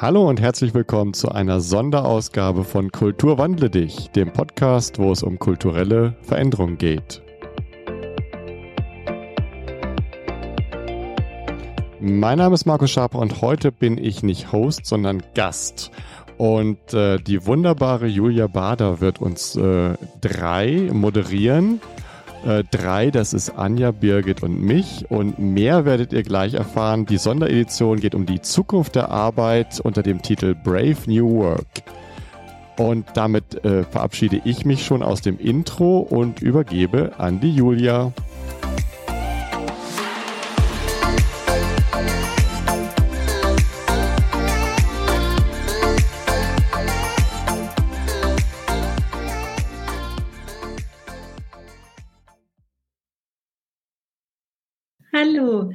Hallo und herzlich willkommen zu einer Sonderausgabe von Kultur wandle dich, dem Podcast, wo es um kulturelle Veränderung geht. Mein Name ist Markus Schaper und heute bin ich nicht Host, sondern Gast. Und äh, die wunderbare Julia Bader wird uns äh, drei moderieren. Äh, drei, das ist Anja, Birgit und mich. Und mehr werdet ihr gleich erfahren. Die Sonderedition geht um die Zukunft der Arbeit unter dem Titel Brave New Work. Und damit äh, verabschiede ich mich schon aus dem Intro und übergebe an die Julia. Hallo,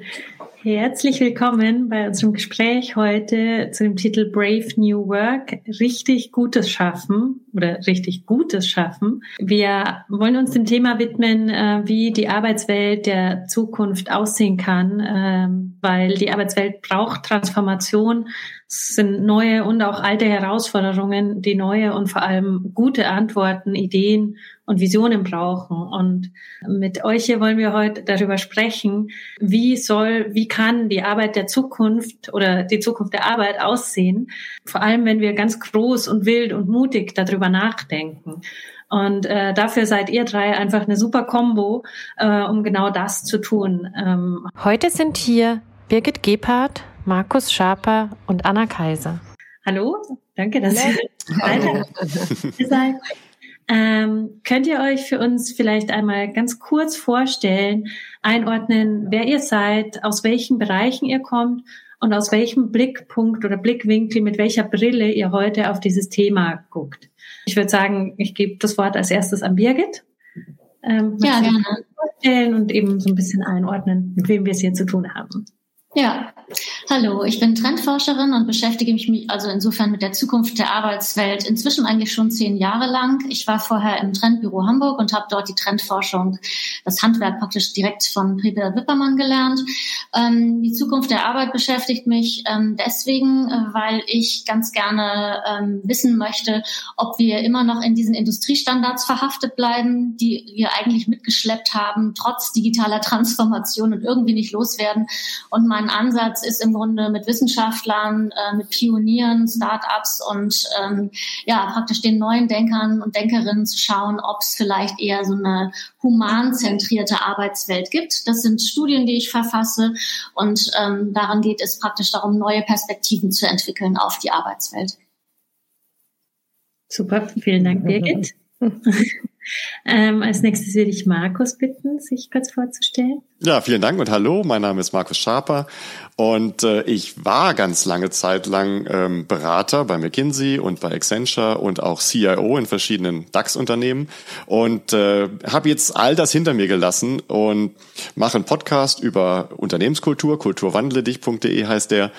herzlich willkommen bei unserem Gespräch heute zu dem Titel Brave New Work, richtig Gutes schaffen oder richtig Gutes schaffen. Wir wollen uns dem Thema widmen, äh, wie die Arbeitswelt der Zukunft aussehen kann, ähm, weil die Arbeitswelt braucht Transformation. Es sind neue und auch alte Herausforderungen, die neue und vor allem gute Antworten, Ideen und Visionen brauchen. Und mit euch hier wollen wir heute darüber sprechen, wie soll, wie kann die Arbeit der Zukunft oder die Zukunft der Arbeit aussehen. Vor allem, wenn wir ganz groß und wild und mutig darüber nachdenken. Und äh, dafür seid ihr drei einfach eine super Kombo, äh, um genau das zu tun. Ähm Heute sind hier Birgit Gebhardt, Markus Schaper und Anna Kaiser. Hallo, danke, dass ihr seid. Ähm, könnt ihr euch für uns vielleicht einmal ganz kurz vorstellen, einordnen, wer ihr seid, aus welchen Bereichen ihr kommt und aus welchem Blickpunkt oder Blickwinkel, mit welcher Brille ihr heute auf dieses Thema guckt? Ich würde sagen, ich gebe das Wort als erstes an Birgit. Ähm, ja, gerne. Vorstellen und eben so ein bisschen einordnen, mit wem wir es hier zu tun haben. Ja, hallo, ich bin Trendforscherin und beschäftige mich also insofern mit der Zukunft der Arbeitswelt inzwischen eigentlich schon zehn Jahre lang. Ich war vorher im Trendbüro Hamburg und habe dort die Trendforschung, das Handwerk praktisch direkt von Pribel Wippermann gelernt. Ähm, die Zukunft der Arbeit beschäftigt mich ähm, deswegen, äh, weil ich ganz gerne ähm, wissen möchte, ob wir immer noch in diesen Industriestandards verhaftet bleiben, die wir eigentlich mitgeschleppt haben, trotz digitaler Transformation und irgendwie nicht loswerden. Und mein mein Ansatz ist im Grunde mit Wissenschaftlern, äh, mit Pionieren, Startups und ähm, ja praktisch den neuen Denkern und Denkerinnen zu schauen, ob es vielleicht eher so eine humanzentrierte Arbeitswelt gibt. Das sind Studien, die ich verfasse und ähm, daran geht es praktisch darum, neue Perspektiven zu entwickeln auf die Arbeitswelt. Super, vielen Dank, Birgit. ähm, als nächstes würde ich Markus bitten, sich kurz vorzustellen. Ja, vielen Dank und hallo. Mein Name ist Markus Schaper. Und äh, ich war ganz lange Zeit lang ähm, Berater bei McKinsey und bei Accenture und auch CIO in verschiedenen DAX-Unternehmen. Und äh, habe jetzt all das hinter mir gelassen und mache einen Podcast über Unternehmenskultur, kulturwandeledich.de heißt der.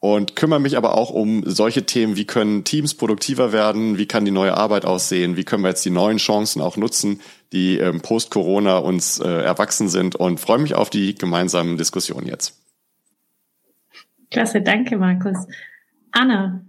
Und kümmere mich aber auch um solche Themen, wie können Teams produktiver werden, wie kann die neue Arbeit aussehen, wie können wir jetzt die neuen Chancen auch nutzen, die ähm, post-Corona uns äh, erwachsen sind und freue mich auf die gemeinsamen Diskussionen jetzt. Klasse, danke Markus. Anna.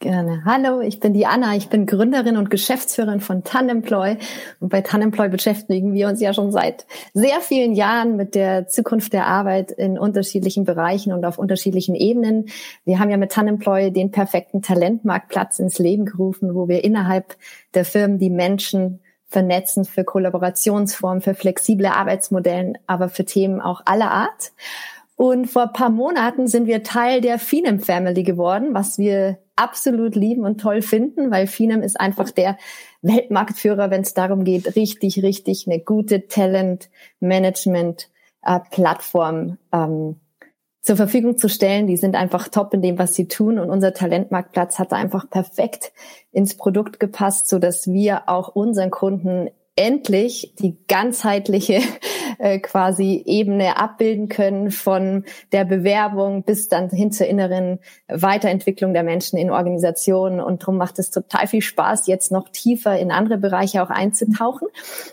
Gerne. Hallo, ich bin die Anna. Ich bin Gründerin und Geschäftsführerin von Tanemploy. Und bei Tanemploy beschäftigen wir uns ja schon seit sehr vielen Jahren mit der Zukunft der Arbeit in unterschiedlichen Bereichen und auf unterschiedlichen Ebenen. Wir haben ja mit Tanemploy den perfekten Talentmarktplatz ins Leben gerufen, wo wir innerhalb der Firmen die Menschen vernetzen für Kollaborationsformen, für flexible Arbeitsmodellen, aber für Themen auch aller Art. Und vor paar Monaten sind wir Teil der Finem Family geworden, was wir absolut lieben und toll finden, weil Finem ist einfach der Weltmarktführer, wenn es darum geht, richtig, richtig eine gute Talent Management äh, ähm, zur Verfügung zu stellen. Die sind einfach top in dem, was sie tun. Und unser Talentmarktplatz hat da einfach perfekt ins Produkt gepasst, so dass wir auch unseren Kunden endlich die ganzheitliche äh, quasi Ebene abbilden können von der Bewerbung bis dann hin zur inneren Weiterentwicklung der Menschen in Organisationen. Und darum macht es total viel Spaß, jetzt noch tiefer in andere Bereiche auch einzutauchen.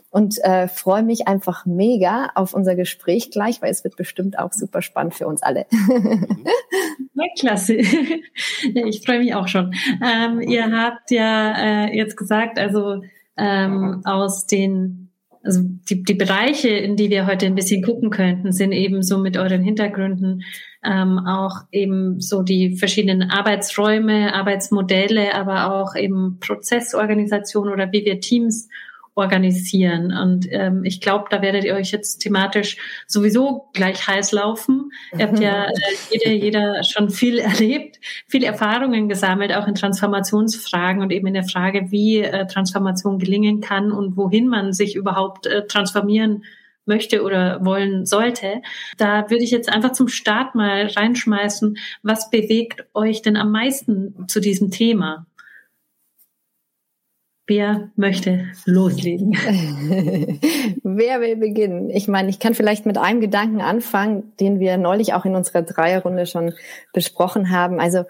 Und äh, freue mich einfach mega auf unser Gespräch gleich, weil es wird bestimmt auch super spannend für uns alle. klasse. ich freue mich auch schon. Ähm, ihr habt ja äh, jetzt gesagt, also ähm, aus den also die, die Bereiche, in die wir heute ein bisschen gucken könnten, sind eben so mit euren Hintergründen ähm, auch eben so die verschiedenen Arbeitsräume, Arbeitsmodelle, aber auch eben Prozessorganisation oder wie wir Teams organisieren. Und ähm, ich glaube, da werdet ihr euch jetzt thematisch sowieso gleich heiß laufen. Ihr habt ja äh, jeder, jeder schon viel erlebt, viele Erfahrungen gesammelt, auch in Transformationsfragen und eben in der Frage, wie äh, Transformation gelingen kann und wohin man sich überhaupt äh, transformieren möchte oder wollen sollte. Da würde ich jetzt einfach zum Start mal reinschmeißen, was bewegt euch denn am meisten zu diesem Thema? Wer möchte loslegen? Wer will beginnen? Ich meine, ich kann vielleicht mit einem Gedanken anfangen, den wir neulich auch in unserer Dreierrunde schon besprochen haben. Also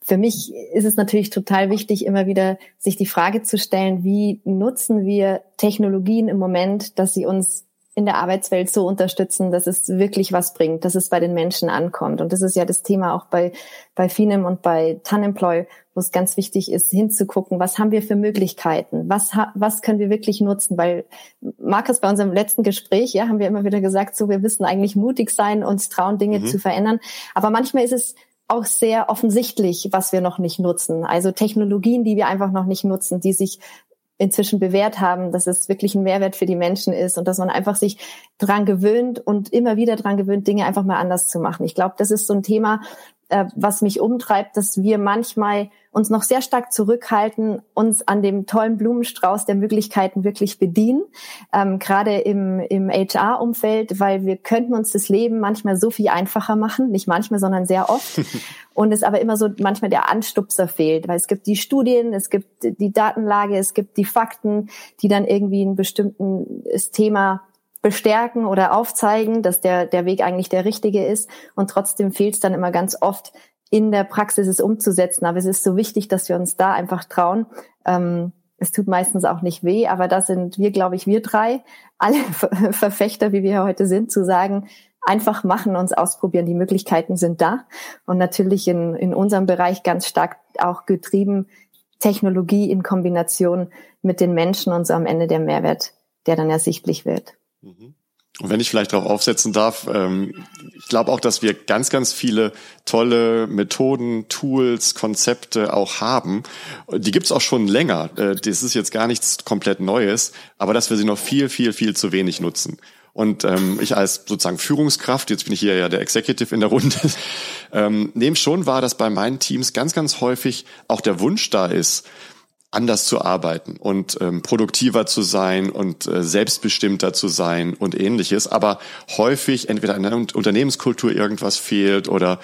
für mich ist es natürlich total wichtig, immer wieder sich die Frage zu stellen, wie nutzen wir Technologien im Moment, dass sie uns in der Arbeitswelt so unterstützen, dass es wirklich was bringt, dass es bei den Menschen ankommt. Und das ist ja das Thema auch bei, bei Finem und bei Tanemploy, wo es ganz wichtig ist, hinzugucken, was haben wir für Möglichkeiten? Was, was können wir wirklich nutzen? Weil, Markus, bei unserem letzten Gespräch, ja, haben wir immer wieder gesagt, so, wir müssen eigentlich mutig sein, uns trauen, Dinge mhm. zu verändern. Aber manchmal ist es auch sehr offensichtlich, was wir noch nicht nutzen. Also Technologien, die wir einfach noch nicht nutzen, die sich inzwischen bewährt haben, dass es wirklich ein Mehrwert für die Menschen ist und dass man einfach sich dran gewöhnt und immer wieder dran gewöhnt, Dinge einfach mal anders zu machen. Ich glaube, das ist so ein Thema, äh, was mich umtreibt, dass wir manchmal uns noch sehr stark zurückhalten, uns an dem tollen Blumenstrauß der Möglichkeiten wirklich bedienen, ähm, gerade im, im HR-Umfeld, weil wir könnten uns das Leben manchmal so viel einfacher machen, nicht manchmal, sondern sehr oft. und es aber immer so manchmal der Anstupser fehlt, weil es gibt die Studien, es gibt die Datenlage, es gibt die Fakten, die dann irgendwie ein bestimmtes Thema bestärken oder aufzeigen, dass der, der Weg eigentlich der richtige ist. Und trotzdem fehlt es dann immer ganz oft, in der Praxis es umzusetzen. Aber es ist so wichtig, dass wir uns da einfach trauen. Ähm, es tut meistens auch nicht weh, aber da sind wir, glaube ich, wir drei, alle Verfechter, wie wir heute sind, zu sagen, einfach machen, uns ausprobieren. Die Möglichkeiten sind da. Und natürlich in, in unserem Bereich ganz stark auch getrieben, Technologie in Kombination mit den Menschen und so am Ende der Mehrwert, der dann ersichtlich wird. Mhm. Und wenn ich vielleicht darauf aufsetzen darf, ähm, ich glaube auch, dass wir ganz, ganz viele tolle Methoden, Tools, Konzepte auch haben. Die gibt's auch schon länger. Äh, das ist jetzt gar nichts komplett Neues, aber dass wir sie noch viel, viel, viel zu wenig nutzen. Und ähm, ich als sozusagen Führungskraft, jetzt bin ich hier ja der Executive in der Runde, ähm, nehme schon wahr, dass bei meinen Teams ganz, ganz häufig auch der Wunsch da ist, anders zu arbeiten und ähm, produktiver zu sein und äh, selbstbestimmter zu sein und ähnliches. Aber häufig entweder in der Unternehmenskultur irgendwas fehlt oder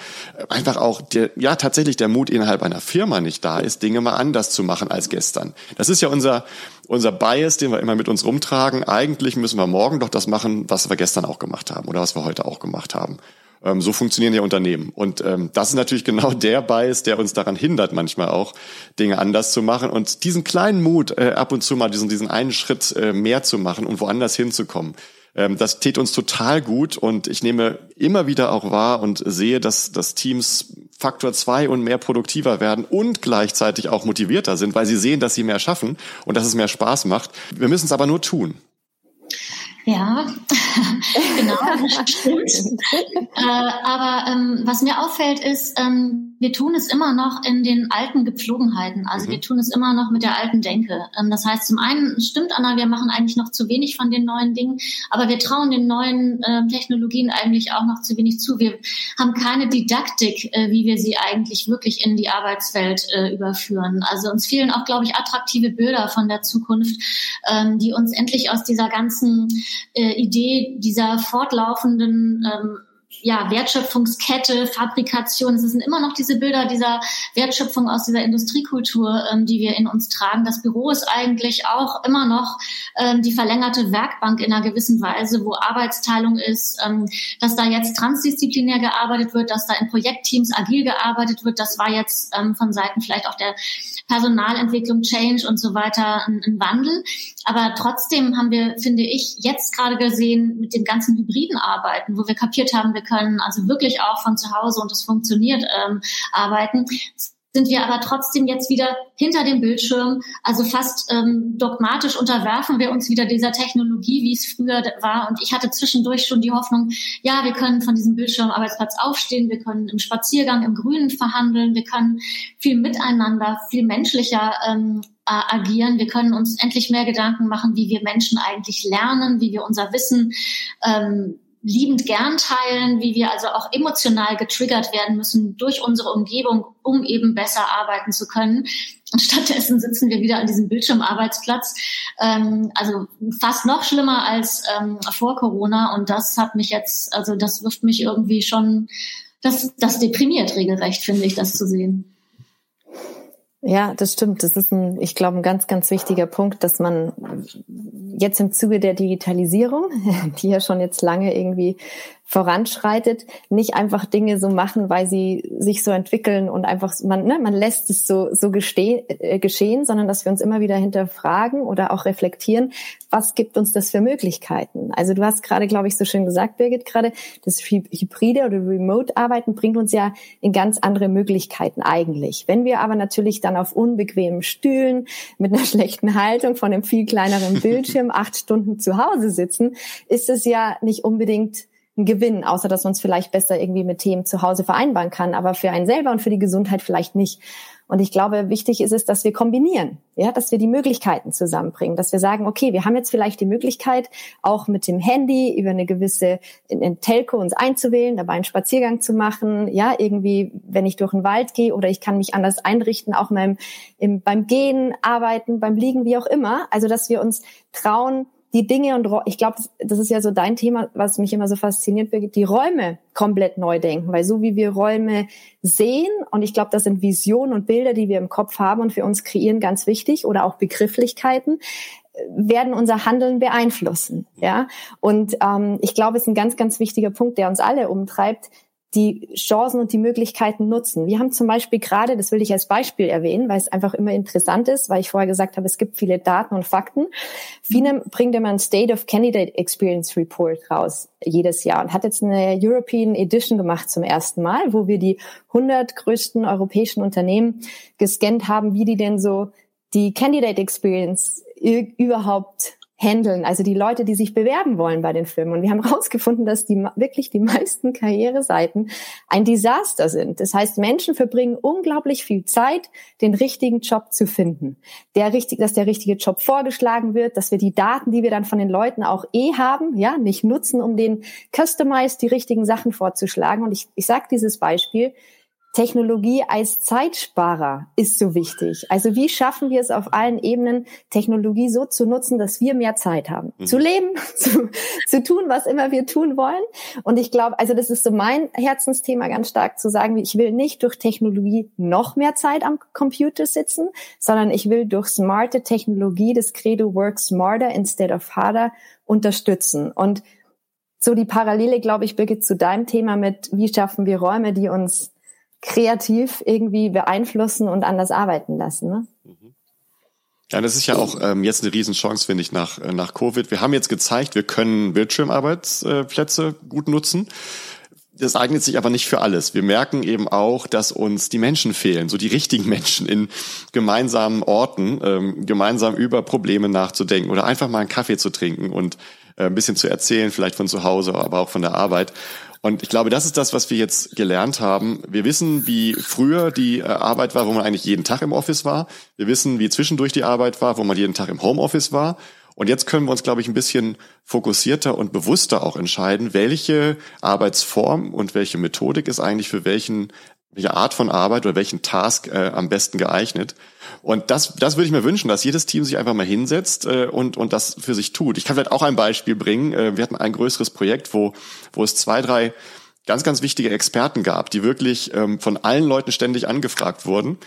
einfach auch der, ja tatsächlich der Mut innerhalb einer Firma nicht da ist, Dinge mal anders zu machen als gestern. Das ist ja unser unser Bias, den wir immer mit uns rumtragen. Eigentlich müssen wir morgen doch das machen, was wir gestern auch gemacht haben oder was wir heute auch gemacht haben. Ähm, so funktionieren ja Unternehmen. Und ähm, das ist natürlich genau der Bias, der uns daran hindert, manchmal auch Dinge anders zu machen. Und diesen kleinen Mut, äh, ab und zu mal diesen, diesen einen Schritt äh, mehr zu machen und woanders hinzukommen, ähm, das tät uns total gut. Und ich nehme immer wieder auch wahr und sehe, dass, dass Teams Faktor zwei und mehr produktiver werden und gleichzeitig auch motivierter sind, weil sie sehen, dass sie mehr schaffen und dass es mehr Spaß macht. Wir müssen es aber nur tun. Ja, genau, das stimmt. äh, aber ähm, was mir auffällt, ist, ähm, wir tun es immer noch in den alten Gepflogenheiten. Also mhm. wir tun es immer noch mit der alten Denke. Ähm, das heißt, zum einen stimmt Anna, wir machen eigentlich noch zu wenig von den neuen Dingen, aber wir trauen den neuen äh, Technologien eigentlich auch noch zu wenig zu. Wir haben keine Didaktik, äh, wie wir sie eigentlich wirklich in die Arbeitswelt äh, überführen. Also uns fehlen auch, glaube ich, attraktive Bilder von der Zukunft, ähm, die uns endlich aus dieser ganzen äh, Dieser fortlaufenden ähm, ja, Wertschöpfungskette, Fabrikation. Es sind immer noch diese Bilder dieser Wertschöpfung aus dieser Industriekultur, ähm, die wir in uns tragen. Das Büro ist eigentlich auch immer noch ähm, die verlängerte Werkbank in einer gewissen Weise, wo Arbeitsteilung ist, ähm, dass da jetzt transdisziplinär gearbeitet wird, dass da in Projektteams agil gearbeitet wird. Das war jetzt ähm, von Seiten vielleicht auch der Personalentwicklung, Change und so weiter ein, ein Wandel. Aber trotzdem haben wir, finde ich, jetzt gerade gesehen mit dem ganzen hybriden Arbeiten, wo wir kapiert haben, wir können also wirklich auch von zu Hause und es funktioniert ähm, arbeiten sind wir aber trotzdem jetzt wieder hinter dem Bildschirm. Also fast ähm, dogmatisch unterwerfen wir uns wieder dieser Technologie, wie es früher war. Und ich hatte zwischendurch schon die Hoffnung, ja, wir können von diesem Bildschirmarbeitsplatz aufstehen, wir können im Spaziergang im Grünen verhandeln, wir können viel miteinander, viel menschlicher ähm, agieren. Wir können uns endlich mehr Gedanken machen, wie wir Menschen eigentlich lernen, wie wir unser Wissen ähm, liebend gern teilen, wie wir also auch emotional getriggert werden müssen durch unsere Umgebung, um eben besser arbeiten zu können. Und stattdessen sitzen wir wieder an diesem Bildschirmarbeitsplatz. Ähm, also fast noch schlimmer als ähm, vor Corona. Und das hat mich jetzt, also das wirft mich irgendwie schon, das, das deprimiert regelrecht, finde ich, das zu sehen. Ja, das stimmt. Das ist ein, ich glaube, ein ganz, ganz wichtiger Punkt, dass man jetzt im Zuge der Digitalisierung, die ja schon jetzt lange irgendwie voranschreitet, nicht einfach Dinge so machen, weil sie sich so entwickeln und einfach man ne, man lässt es so so gestehen, äh, geschehen, sondern dass wir uns immer wieder hinterfragen oder auch reflektieren, was gibt uns das für Möglichkeiten? Also du hast gerade, glaube ich, so schön gesagt, Birgit, gerade das Hybride oder Remote-Arbeiten bringt uns ja in ganz andere Möglichkeiten eigentlich. Wenn wir aber natürlich dann auf unbequemen Stühlen mit einer schlechten Haltung von einem viel kleineren Bildschirm acht Stunden zu Hause sitzen, ist es ja nicht unbedingt ein Gewinn, außer dass man es vielleicht besser irgendwie mit Themen zu Hause vereinbaren kann, aber für einen selber und für die Gesundheit vielleicht nicht. Und ich glaube, wichtig ist es, dass wir kombinieren, ja, dass wir die Möglichkeiten zusammenbringen, dass wir sagen, okay, wir haben jetzt vielleicht die Möglichkeit, auch mit dem Handy über eine gewisse in, in Telco uns einzuwählen, dabei einen Spaziergang zu machen, ja, irgendwie, wenn ich durch den Wald gehe oder ich kann mich anders einrichten, auch beim, im, beim Gehen, Arbeiten, beim Liegen, wie auch immer. Also, dass wir uns trauen, die Dinge und ich glaube, das ist ja so dein Thema, was mich immer so fasziniert, die Räume komplett neu denken, weil so wie wir Räume sehen und ich glaube, das sind Visionen und Bilder, die wir im Kopf haben und für uns kreieren, ganz wichtig oder auch Begrifflichkeiten werden unser Handeln beeinflussen, ja. Und ähm, ich glaube, es ist ein ganz, ganz wichtiger Punkt, der uns alle umtreibt, die Chancen und die Möglichkeiten nutzen. Wir haben zum Beispiel gerade, das will ich als Beispiel erwähnen, weil es einfach immer interessant ist, weil ich vorher gesagt habe, es gibt viele Daten und Fakten. FINEM bringt immer ein State of Candidate Experience Report raus jedes Jahr und hat jetzt eine European Edition gemacht zum ersten Mal, wo wir die 100 größten europäischen Unternehmen gescannt haben, wie die denn so die Candidate Experience überhaupt handeln, also die Leute, die sich bewerben wollen bei den Firmen. Und wir haben herausgefunden, dass die wirklich die meisten Karriereseiten ein Desaster sind. Das heißt, Menschen verbringen unglaublich viel Zeit, den richtigen Job zu finden. Der richtig, dass der richtige Job vorgeschlagen wird, dass wir die Daten, die wir dann von den Leuten auch eh haben, ja, nicht nutzen, um den Customized die richtigen Sachen vorzuschlagen. Und ich, ich sage dieses Beispiel, Technologie als Zeitsparer ist so wichtig. Also wie schaffen wir es auf allen Ebenen, Technologie so zu nutzen, dass wir mehr Zeit haben, mhm. zu leben, zu, zu tun, was immer wir tun wollen. Und ich glaube, also das ist so mein Herzensthema ganz stark zu sagen, ich will nicht durch Technologie noch mehr Zeit am Computer sitzen, sondern ich will durch smarte Technologie das Credo Work Smarter instead of harder unterstützen. Und so die Parallele, glaube ich, Birgit, zu deinem Thema mit, wie schaffen wir Räume, die uns kreativ irgendwie beeinflussen und anders arbeiten lassen. Ne? Ja, das ist ja auch ähm, jetzt eine Riesenchance, finde ich, nach, äh, nach Covid. Wir haben jetzt gezeigt, wir können Bildschirmarbeitsplätze gut nutzen. Das eignet sich aber nicht für alles. Wir merken eben auch, dass uns die Menschen fehlen, so die richtigen Menschen in gemeinsamen Orten, ähm, gemeinsam über Probleme nachzudenken oder einfach mal einen Kaffee zu trinken und äh, ein bisschen zu erzählen, vielleicht von zu Hause, aber auch von der Arbeit. Und ich glaube, das ist das, was wir jetzt gelernt haben. Wir wissen, wie früher die äh, Arbeit war, wo man eigentlich jeden Tag im Office war. Wir wissen, wie zwischendurch die Arbeit war, wo man jeden Tag im Homeoffice war. Und jetzt können wir uns, glaube ich, ein bisschen fokussierter und bewusster auch entscheiden, welche Arbeitsform und welche Methodik ist eigentlich für welchen welche Art von Arbeit oder welchen Task äh, am besten geeignet. Und das, das würde ich mir wünschen, dass jedes Team sich einfach mal hinsetzt äh, und, und das für sich tut. Ich kann vielleicht auch ein Beispiel bringen. Äh, wir hatten ein größeres Projekt, wo, wo es zwei, drei ganz, ganz wichtige Experten gab, die wirklich ähm, von allen Leuten ständig angefragt wurden.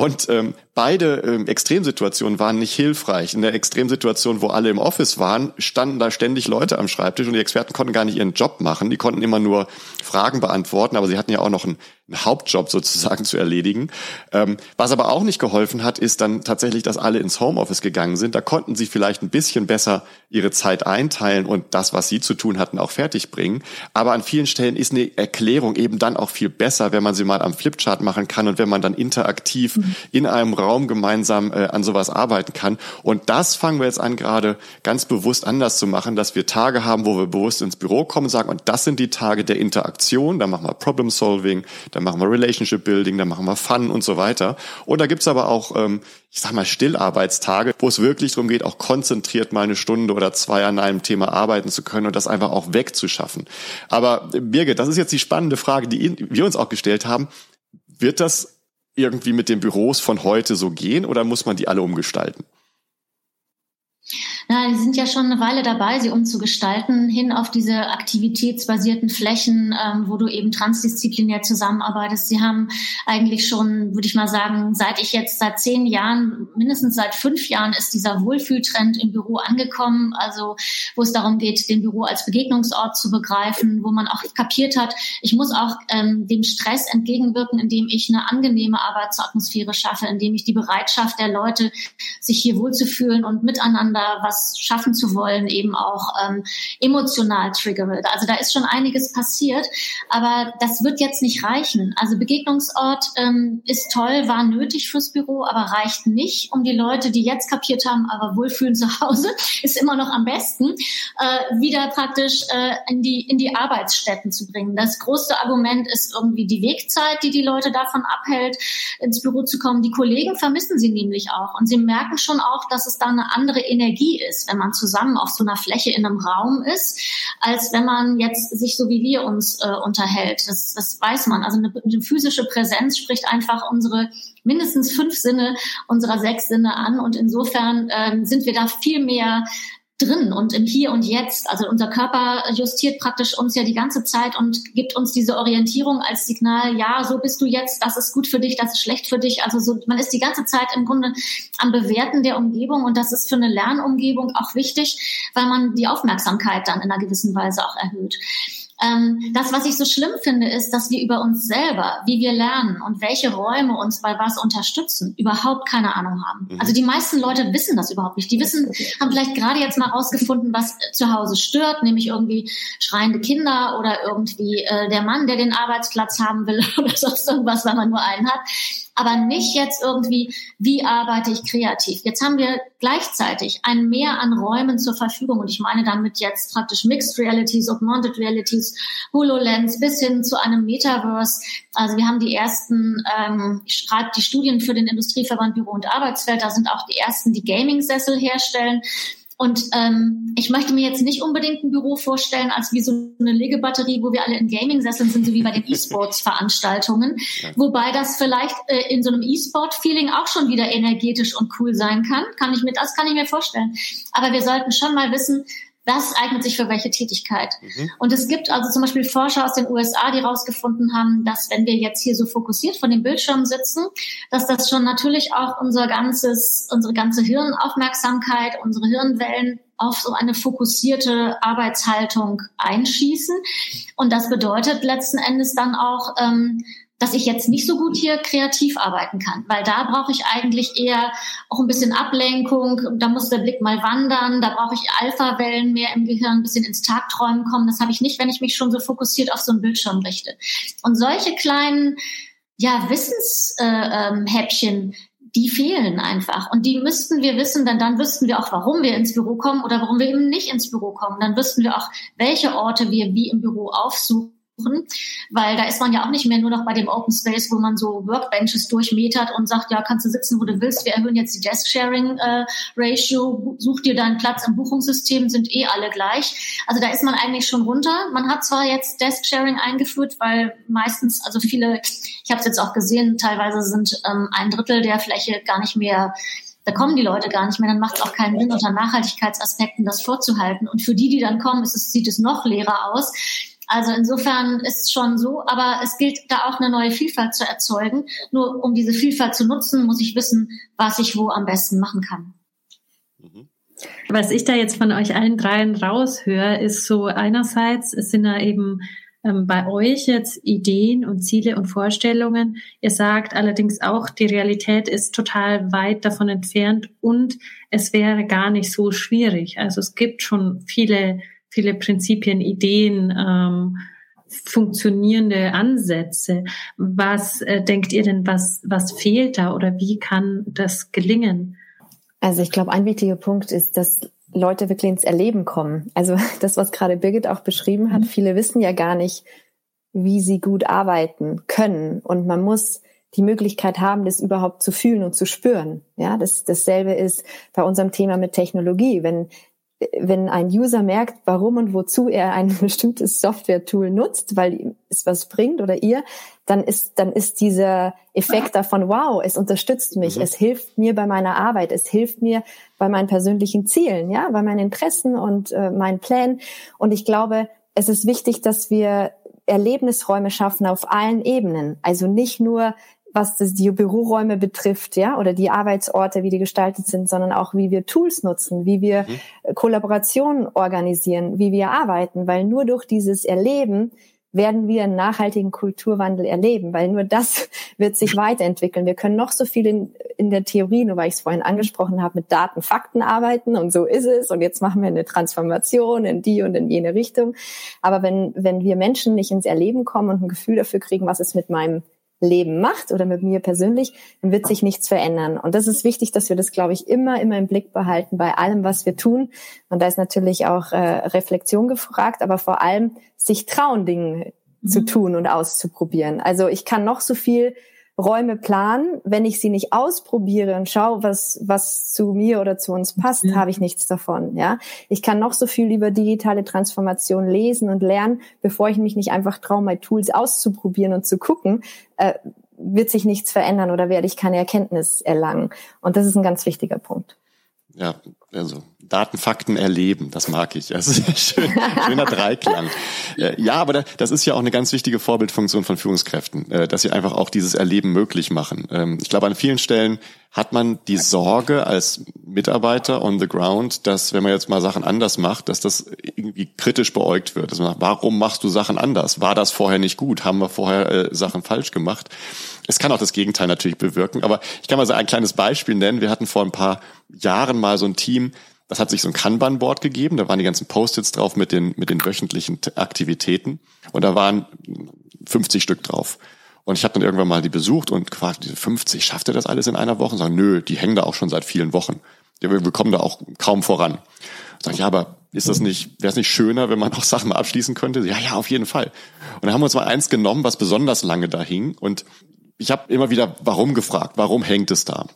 Und ähm, beide ähm, Extremsituationen waren nicht hilfreich. In der Extremsituation, wo alle im Office waren, standen da ständig Leute am Schreibtisch und die Experten konnten gar nicht ihren Job machen. Die konnten immer nur Fragen beantworten, aber sie hatten ja auch noch einen, einen Hauptjob sozusagen zu erledigen. Ähm, was aber auch nicht geholfen hat, ist dann tatsächlich, dass alle ins Homeoffice gegangen sind. Da konnten sie vielleicht ein bisschen besser ihre Zeit einteilen und das, was sie zu tun hatten, auch fertig bringen. Aber an vielen Stellen ist eine Erklärung eben dann auch viel besser, wenn man sie mal am Flipchart machen kann und wenn man dann interaktiv mhm. In einem Raum gemeinsam äh, an sowas arbeiten kann. Und das fangen wir jetzt an, gerade ganz bewusst anders zu machen, dass wir Tage haben, wo wir bewusst ins Büro kommen und sagen, und das sind die Tage der Interaktion, da machen wir Problem Solving, da machen wir Relationship Building, da machen wir Fun und so weiter. Und da gibt's aber auch, ähm, ich sag mal, Stillarbeitstage, wo es wirklich darum geht, auch konzentriert mal eine Stunde oder zwei an einem Thema arbeiten zu können und das einfach auch wegzuschaffen. Aber Birgit, das ist jetzt die spannende Frage, die wir uns auch gestellt haben. Wird das irgendwie mit den Büros von heute so gehen oder muss man die alle umgestalten? Na, die sind ja schon eine Weile dabei, sie umzugestalten, hin auf diese aktivitätsbasierten Flächen, ähm, wo du eben transdisziplinär zusammenarbeitest. Sie haben eigentlich schon, würde ich mal sagen, seit ich jetzt seit zehn Jahren, mindestens seit fünf Jahren ist dieser Wohlfühltrend im Büro angekommen. Also, wo es darum geht, den Büro als Begegnungsort zu begreifen, wo man auch kapiert hat, ich muss auch ähm, dem Stress entgegenwirken, indem ich eine angenehme Arbeitsatmosphäre schaffe, indem ich die Bereitschaft der Leute, sich hier wohlzufühlen und miteinander was schaffen zu wollen, eben auch ähm, emotional triggert. Also da ist schon einiges passiert, aber das wird jetzt nicht reichen. Also Begegnungsort ähm, ist toll, war nötig fürs Büro, aber reicht nicht, um die Leute, die jetzt kapiert haben, aber wohlfühlen zu Hause, ist immer noch am besten, äh, wieder praktisch äh, in die in die Arbeitsstätten zu bringen. Das größte Argument ist irgendwie die Wegzeit, die die Leute davon abhält, ins Büro zu kommen. Die Kollegen vermissen sie nämlich auch und sie merken schon auch, dass es da eine andere Energie ist wenn man zusammen auf so einer Fläche in einem Raum ist, als wenn man jetzt sich so wie wir uns äh, unterhält. Das, das weiß man. Also eine, eine physische Präsenz spricht einfach unsere mindestens fünf Sinne unserer sechs Sinne an. Und insofern ähm, sind wir da viel mehr drin und im Hier und Jetzt. Also unser Körper justiert praktisch uns ja die ganze Zeit und gibt uns diese Orientierung als Signal, ja, so bist du jetzt, das ist gut für dich, das ist schlecht für dich. Also so, man ist die ganze Zeit im Grunde am Bewerten der Umgebung und das ist für eine Lernumgebung auch wichtig, weil man die Aufmerksamkeit dann in einer gewissen Weise auch erhöht. Ähm, das, was ich so schlimm finde, ist, dass wir über uns selber, wie wir lernen und welche Räume uns bei was unterstützen, überhaupt keine Ahnung haben. Mhm. Also die meisten Leute wissen das überhaupt nicht. Die wissen, haben vielleicht gerade jetzt mal rausgefunden, was zu Hause stört, nämlich irgendwie schreiende Kinder oder irgendwie äh, der Mann, der den Arbeitsplatz haben will oder sonst irgendwas, wenn man nur einen hat aber nicht jetzt irgendwie, wie arbeite ich kreativ. Jetzt haben wir gleichzeitig ein Mehr an Räumen zur Verfügung und ich meine damit jetzt praktisch Mixed Realities, Augmented Realities, HoloLens bis hin zu einem Metaverse. Also wir haben die ersten, ähm, ich schreibe die Studien für den Industrieverband Büro und Arbeitswelt, da sind auch die ersten, die Gaming-Sessel herstellen. Und ähm, ich möchte mir jetzt nicht unbedingt ein Büro vorstellen als wie so eine Legebatterie, wo wir alle in Gaming-Sesseln sind, so wie bei den E-Sports-Veranstaltungen. Wobei das vielleicht äh, in so einem E-Sport-Feeling auch schon wieder energetisch und cool sein kann. Kann ich mir, das kann ich mir vorstellen. Aber wir sollten schon mal wissen, das eignet sich für welche Tätigkeit. Mhm. Und es gibt also zum Beispiel Forscher aus den USA, die herausgefunden haben, dass wenn wir jetzt hier so fokussiert von dem Bildschirm sitzen, dass das schon natürlich auch unser ganzes, unsere ganze Hirnaufmerksamkeit, unsere Hirnwellen auf so eine fokussierte Arbeitshaltung einschießen. Und das bedeutet letzten Endes dann auch, ähm, dass ich jetzt nicht so gut hier kreativ arbeiten kann, weil da brauche ich eigentlich eher auch ein bisschen Ablenkung, da muss der Blick mal wandern, da brauche ich Alpha-Wellen mehr im Gehirn, ein bisschen ins Tagträumen kommen. Das habe ich nicht, wenn ich mich schon so fokussiert auf so einen Bildschirm richte. Und solche kleinen ja, Wissenshäppchen, äh, ähm, die fehlen einfach. Und die müssten wir wissen, denn dann wüssten wir auch, warum wir ins Büro kommen oder warum wir eben nicht ins Büro kommen. Dann wüssten wir auch, welche Orte wir wie im Büro aufsuchen weil da ist man ja auch nicht mehr nur noch bei dem Open Space, wo man so Workbenches durchmetert und sagt, ja, kannst du sitzen, wo du willst. Wir erhöhen jetzt die Desk Sharing äh, such dir deinen Platz im Buchungssystem, sind eh alle gleich. Also da ist man eigentlich schon runter. Man hat zwar jetzt Desk Sharing eingeführt, weil meistens, also viele, ich habe es jetzt auch gesehen, teilweise sind ähm, ein Drittel der Fläche gar nicht mehr da kommen die Leute gar nicht mehr, dann macht es auch keinen Sinn, unter Nachhaltigkeitsaspekten das vorzuhalten. Und für die, die dann kommen, es, sieht es noch leerer aus. Also insofern ist es schon so, aber es gilt da auch eine neue Vielfalt zu erzeugen. Nur um diese Vielfalt zu nutzen, muss ich wissen, was ich wo am besten machen kann. Mhm. Was ich da jetzt von euch allen dreien raushöre, ist so einerseits, es sind da eben ähm, bei euch jetzt Ideen und Ziele und Vorstellungen. Ihr sagt allerdings auch, die Realität ist total weit davon entfernt und es wäre gar nicht so schwierig. Also es gibt schon viele viele Prinzipien, Ideen, ähm, funktionierende Ansätze. Was äh, denkt ihr denn, was, was fehlt da oder wie kann das gelingen? Also ich glaube, ein wichtiger Punkt ist, dass Leute wirklich ins Erleben kommen. Also das, was gerade Birgit auch beschrieben hat, mhm. viele wissen ja gar nicht, wie sie gut arbeiten können. Und man muss die Möglichkeit haben, das überhaupt zu fühlen und zu spüren. Ja, das, dasselbe ist bei unserem Thema mit Technologie. Wenn wenn ein User merkt, warum und wozu er ein bestimmtes Software-Tool nutzt, weil es was bringt oder ihr, dann ist, dann ist dieser Effekt davon, wow, es unterstützt mich, mhm. es hilft mir bei meiner Arbeit, es hilft mir bei meinen persönlichen Zielen, ja, bei meinen Interessen und äh, meinen Plänen. Und ich glaube, es ist wichtig, dass wir Erlebnisräume schaffen auf allen Ebenen. Also nicht nur was das, die Büroräume betrifft, ja, oder die Arbeitsorte, wie die gestaltet sind, sondern auch, wie wir Tools nutzen, wie wir mhm. Kollaborationen organisieren, wie wir arbeiten, weil nur durch dieses Erleben werden wir einen nachhaltigen Kulturwandel erleben, weil nur das wird sich weiterentwickeln. Wir können noch so viel in, in der Theorie, nur weil ich es vorhin angesprochen habe, mit Daten, Fakten arbeiten und so ist es und jetzt machen wir eine Transformation in die und in jene Richtung. Aber wenn, wenn wir Menschen nicht ins Erleben kommen und ein Gefühl dafür kriegen, was ist mit meinem Leben macht oder mit mir persönlich, dann wird sich nichts verändern. Und das ist wichtig, dass wir das, glaube ich, immer, immer im Blick behalten bei allem, was wir tun. Und da ist natürlich auch äh, Reflexion gefragt, aber vor allem sich trauen, Dinge mhm. zu tun und auszuprobieren. Also ich kann noch so viel Räume planen. Wenn ich sie nicht ausprobiere und schaue, was, was zu mir oder zu uns passt, ja. habe ich nichts davon. Ja, ich kann noch so viel über digitale Transformation lesen und lernen, bevor ich mich nicht einfach traue, meine Tools auszuprobieren und zu gucken, äh, wird sich nichts verändern oder werde ich keine Erkenntnis erlangen. Und das ist ein ganz wichtiger Punkt. Ja, also Daten, Fakten erleben, das mag ich. Das ist ein schön, schöner Dreiklang. Äh, ja, aber das ist ja auch eine ganz wichtige Vorbildfunktion von Führungskräften, äh, dass sie einfach auch dieses Erleben möglich machen. Ähm, ich glaube, an vielen Stellen hat man die Sorge als Mitarbeiter on the ground, dass wenn man jetzt mal Sachen anders macht, dass das irgendwie kritisch beäugt wird. Dass man sagt, warum machst du Sachen anders? War das vorher nicht gut? Haben wir vorher äh, Sachen falsch gemacht? Es kann auch das Gegenteil natürlich bewirken, aber ich kann mal so ein kleines Beispiel nennen. Wir hatten vor ein paar Jahren mal so ein Team, das hat sich so ein Kanban-Board gegeben, da waren die ganzen Post-its drauf mit den, mit den wöchentlichen Aktivitäten und da waren 50 Stück drauf. Und ich habe dann irgendwann mal die besucht und gefragt, diese 50, schafft ihr das alles in einer Woche? Und sagen, nö, die hängen da auch schon seit vielen Wochen. Wir, kommen da auch kaum voran. Sag ich, ja, aber ist das nicht, wäre es nicht schöner, wenn man auch Sachen mal abschließen könnte? Ja, ja, auf jeden Fall. Und dann haben wir uns mal eins genommen, was besonders lange da hing. Und ich habe immer wieder, warum gefragt, warum hängt es da?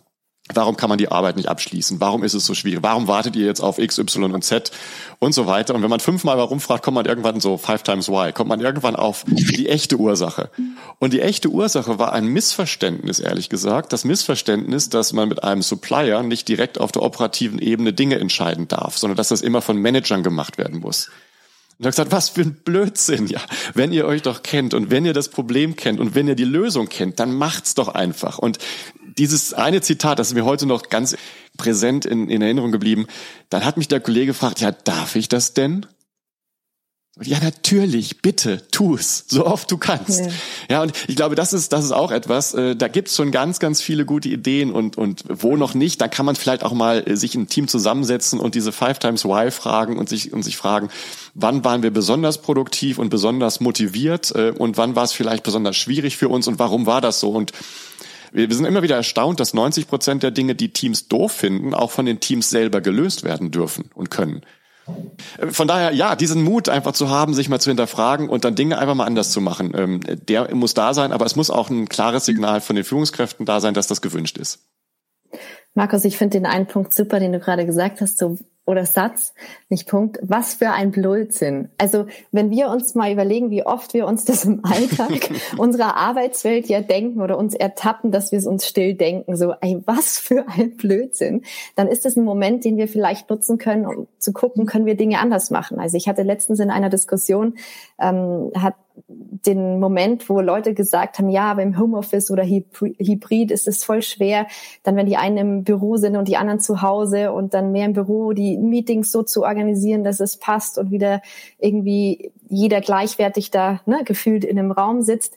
Warum kann man die Arbeit nicht abschließen? Warum ist es so schwierig? Warum wartet ihr jetzt auf X, Y und Z und so weiter? Und wenn man fünfmal warum fragt, kommt man irgendwann so five times why, kommt man irgendwann auf die echte Ursache. Und die echte Ursache war ein Missverständnis, ehrlich gesagt. Das Missverständnis, dass man mit einem Supplier nicht direkt auf der operativen Ebene Dinge entscheiden darf, sondern dass das immer von Managern gemacht werden muss. Und er hat gesagt, was für ein Blödsinn, ja. Wenn ihr euch doch kennt und wenn ihr das Problem kennt und wenn ihr die Lösung kennt, dann macht's doch einfach. Und dieses eine Zitat, das ist mir heute noch ganz präsent in, in Erinnerung geblieben, dann hat mich der Kollege gefragt, ja, darf ich das denn? Ja, natürlich, bitte, tu es, so oft du kannst. Ja. ja, und ich glaube, das ist, das ist auch etwas, äh, da gibt's schon ganz, ganz viele gute Ideen und, und wo noch nicht, da kann man vielleicht auch mal äh, sich ein Team zusammensetzen und diese Five Times Why fragen und sich, und sich fragen, wann waren wir besonders produktiv und besonders motiviert äh, und wann war es vielleicht besonders schwierig für uns und warum war das so? Und wir, wir sind immer wieder erstaunt, dass 90 Prozent der Dinge, die Teams doof finden, auch von den Teams selber gelöst werden dürfen und können. Von daher, ja, diesen Mut einfach zu haben, sich mal zu hinterfragen und dann Dinge einfach mal anders zu machen, ähm, der muss da sein, aber es muss auch ein klares Signal von den Führungskräften da sein, dass das gewünscht ist. Markus, ich finde den einen Punkt super, den du gerade gesagt hast, so oder Satz, nicht Punkt, was für ein Blödsinn. Also wenn wir uns mal überlegen, wie oft wir uns das im Alltag unserer Arbeitswelt ja denken oder uns ertappen, dass wir es uns still denken, so, ey, was für ein Blödsinn, dann ist es ein Moment, den wir vielleicht nutzen können, um zu gucken, können wir Dinge anders machen. Also ich hatte letztens in einer Diskussion, ähm, hat den Moment, wo Leute gesagt haben, ja, aber im Homeoffice oder Hybrid ist es voll schwer, dann wenn die einen im Büro sind und die anderen zu Hause und dann mehr im Büro die Meetings so zu organisieren, dass es passt und wieder irgendwie jeder gleichwertig da ne, gefühlt in einem Raum sitzt.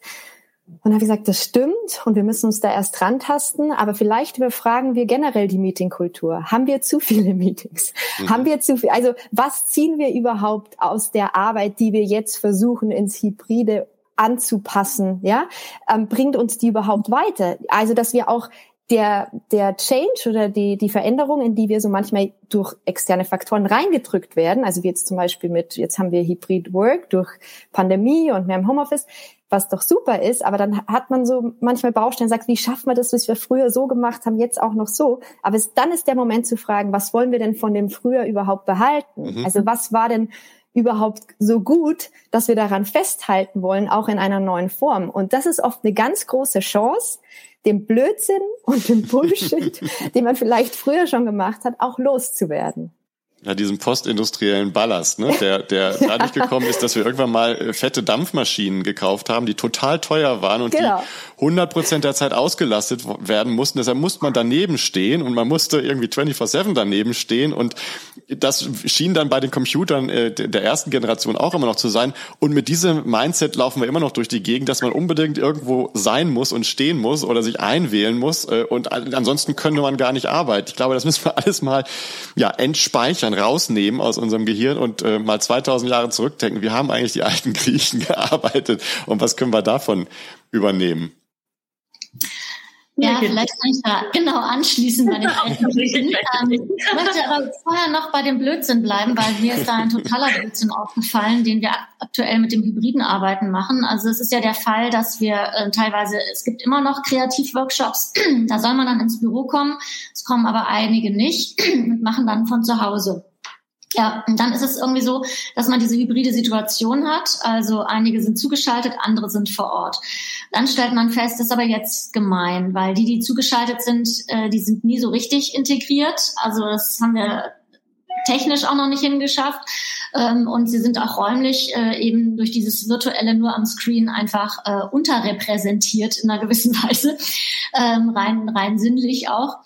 Und habe ich gesagt, das stimmt und wir müssen uns da erst rantasten, aber vielleicht überfragen wir generell die Meetingkultur. Haben wir zu viele Meetings? Mhm. Haben wir zu viel? Also was ziehen wir überhaupt aus der Arbeit, die wir jetzt versuchen ins Hybride anzupassen? Ja, ähm, bringt uns die überhaupt weiter? Also dass wir auch der, der Change oder die, die Veränderung, in die wir so manchmal durch externe Faktoren reingedrückt werden, also wie jetzt zum Beispiel mit, jetzt haben wir Hybrid Work durch Pandemie und mehr im Homeoffice, was doch super ist, aber dann hat man so manchmal Baustellen, sagt, wie schaffen wir das, was wir früher so gemacht haben, jetzt auch noch so. Aber es, dann ist der Moment zu fragen, was wollen wir denn von dem früher überhaupt behalten? Mhm. Also was war denn überhaupt so gut, dass wir daran festhalten wollen, auch in einer neuen Form? Und das ist oft eine ganz große Chance, dem Blödsinn und dem Bullshit, den man vielleicht früher schon gemacht hat, auch loszuwerden. Ja, diesen postindustriellen Ballast, ne, der, der dadurch gekommen ist, dass wir irgendwann mal äh, fette Dampfmaschinen gekauft haben, die total teuer waren und genau. die 100 Prozent der Zeit ausgelastet werden mussten. Deshalb musste man daneben stehen und man musste irgendwie 24-7 daneben stehen und das schien dann bei den Computern äh, der ersten Generation auch immer noch zu sein. Und mit diesem Mindset laufen wir immer noch durch die Gegend, dass man unbedingt irgendwo sein muss und stehen muss oder sich einwählen muss äh, und ansonsten könnte man gar nicht arbeiten. Ich glaube, das müssen wir alles mal ja entspeichern rausnehmen aus unserem Gehirn und äh, mal 2000 Jahre zurückdenken. Wie haben eigentlich die alten Griechen gearbeitet und was können wir davon übernehmen? Ja, vielleicht kann ich da genau anschließen bei den alten Griechen. Ähm, ich möchte aber vorher noch bei dem Blödsinn bleiben, weil mir ist da ein totaler Blödsinn aufgefallen, den wir aktuell mit dem hybriden Arbeiten machen. Also es ist ja der Fall, dass wir äh, teilweise, es gibt immer noch Kreativworkshops, da soll man dann ins Büro kommen, es kommen aber einige nicht und machen dann von zu Hause. Ja, und dann ist es irgendwie so, dass man diese hybride Situation hat. Also einige sind zugeschaltet, andere sind vor Ort. Dann stellt man fest, das ist aber jetzt gemein, weil die, die zugeschaltet sind, äh, die sind nie so richtig integriert. Also das haben wir technisch auch noch nicht hingeschafft. Ähm, und sie sind auch räumlich äh, eben durch dieses virtuelle nur am Screen einfach äh, unterrepräsentiert in einer gewissen Weise, ähm, rein, rein sinnlich auch.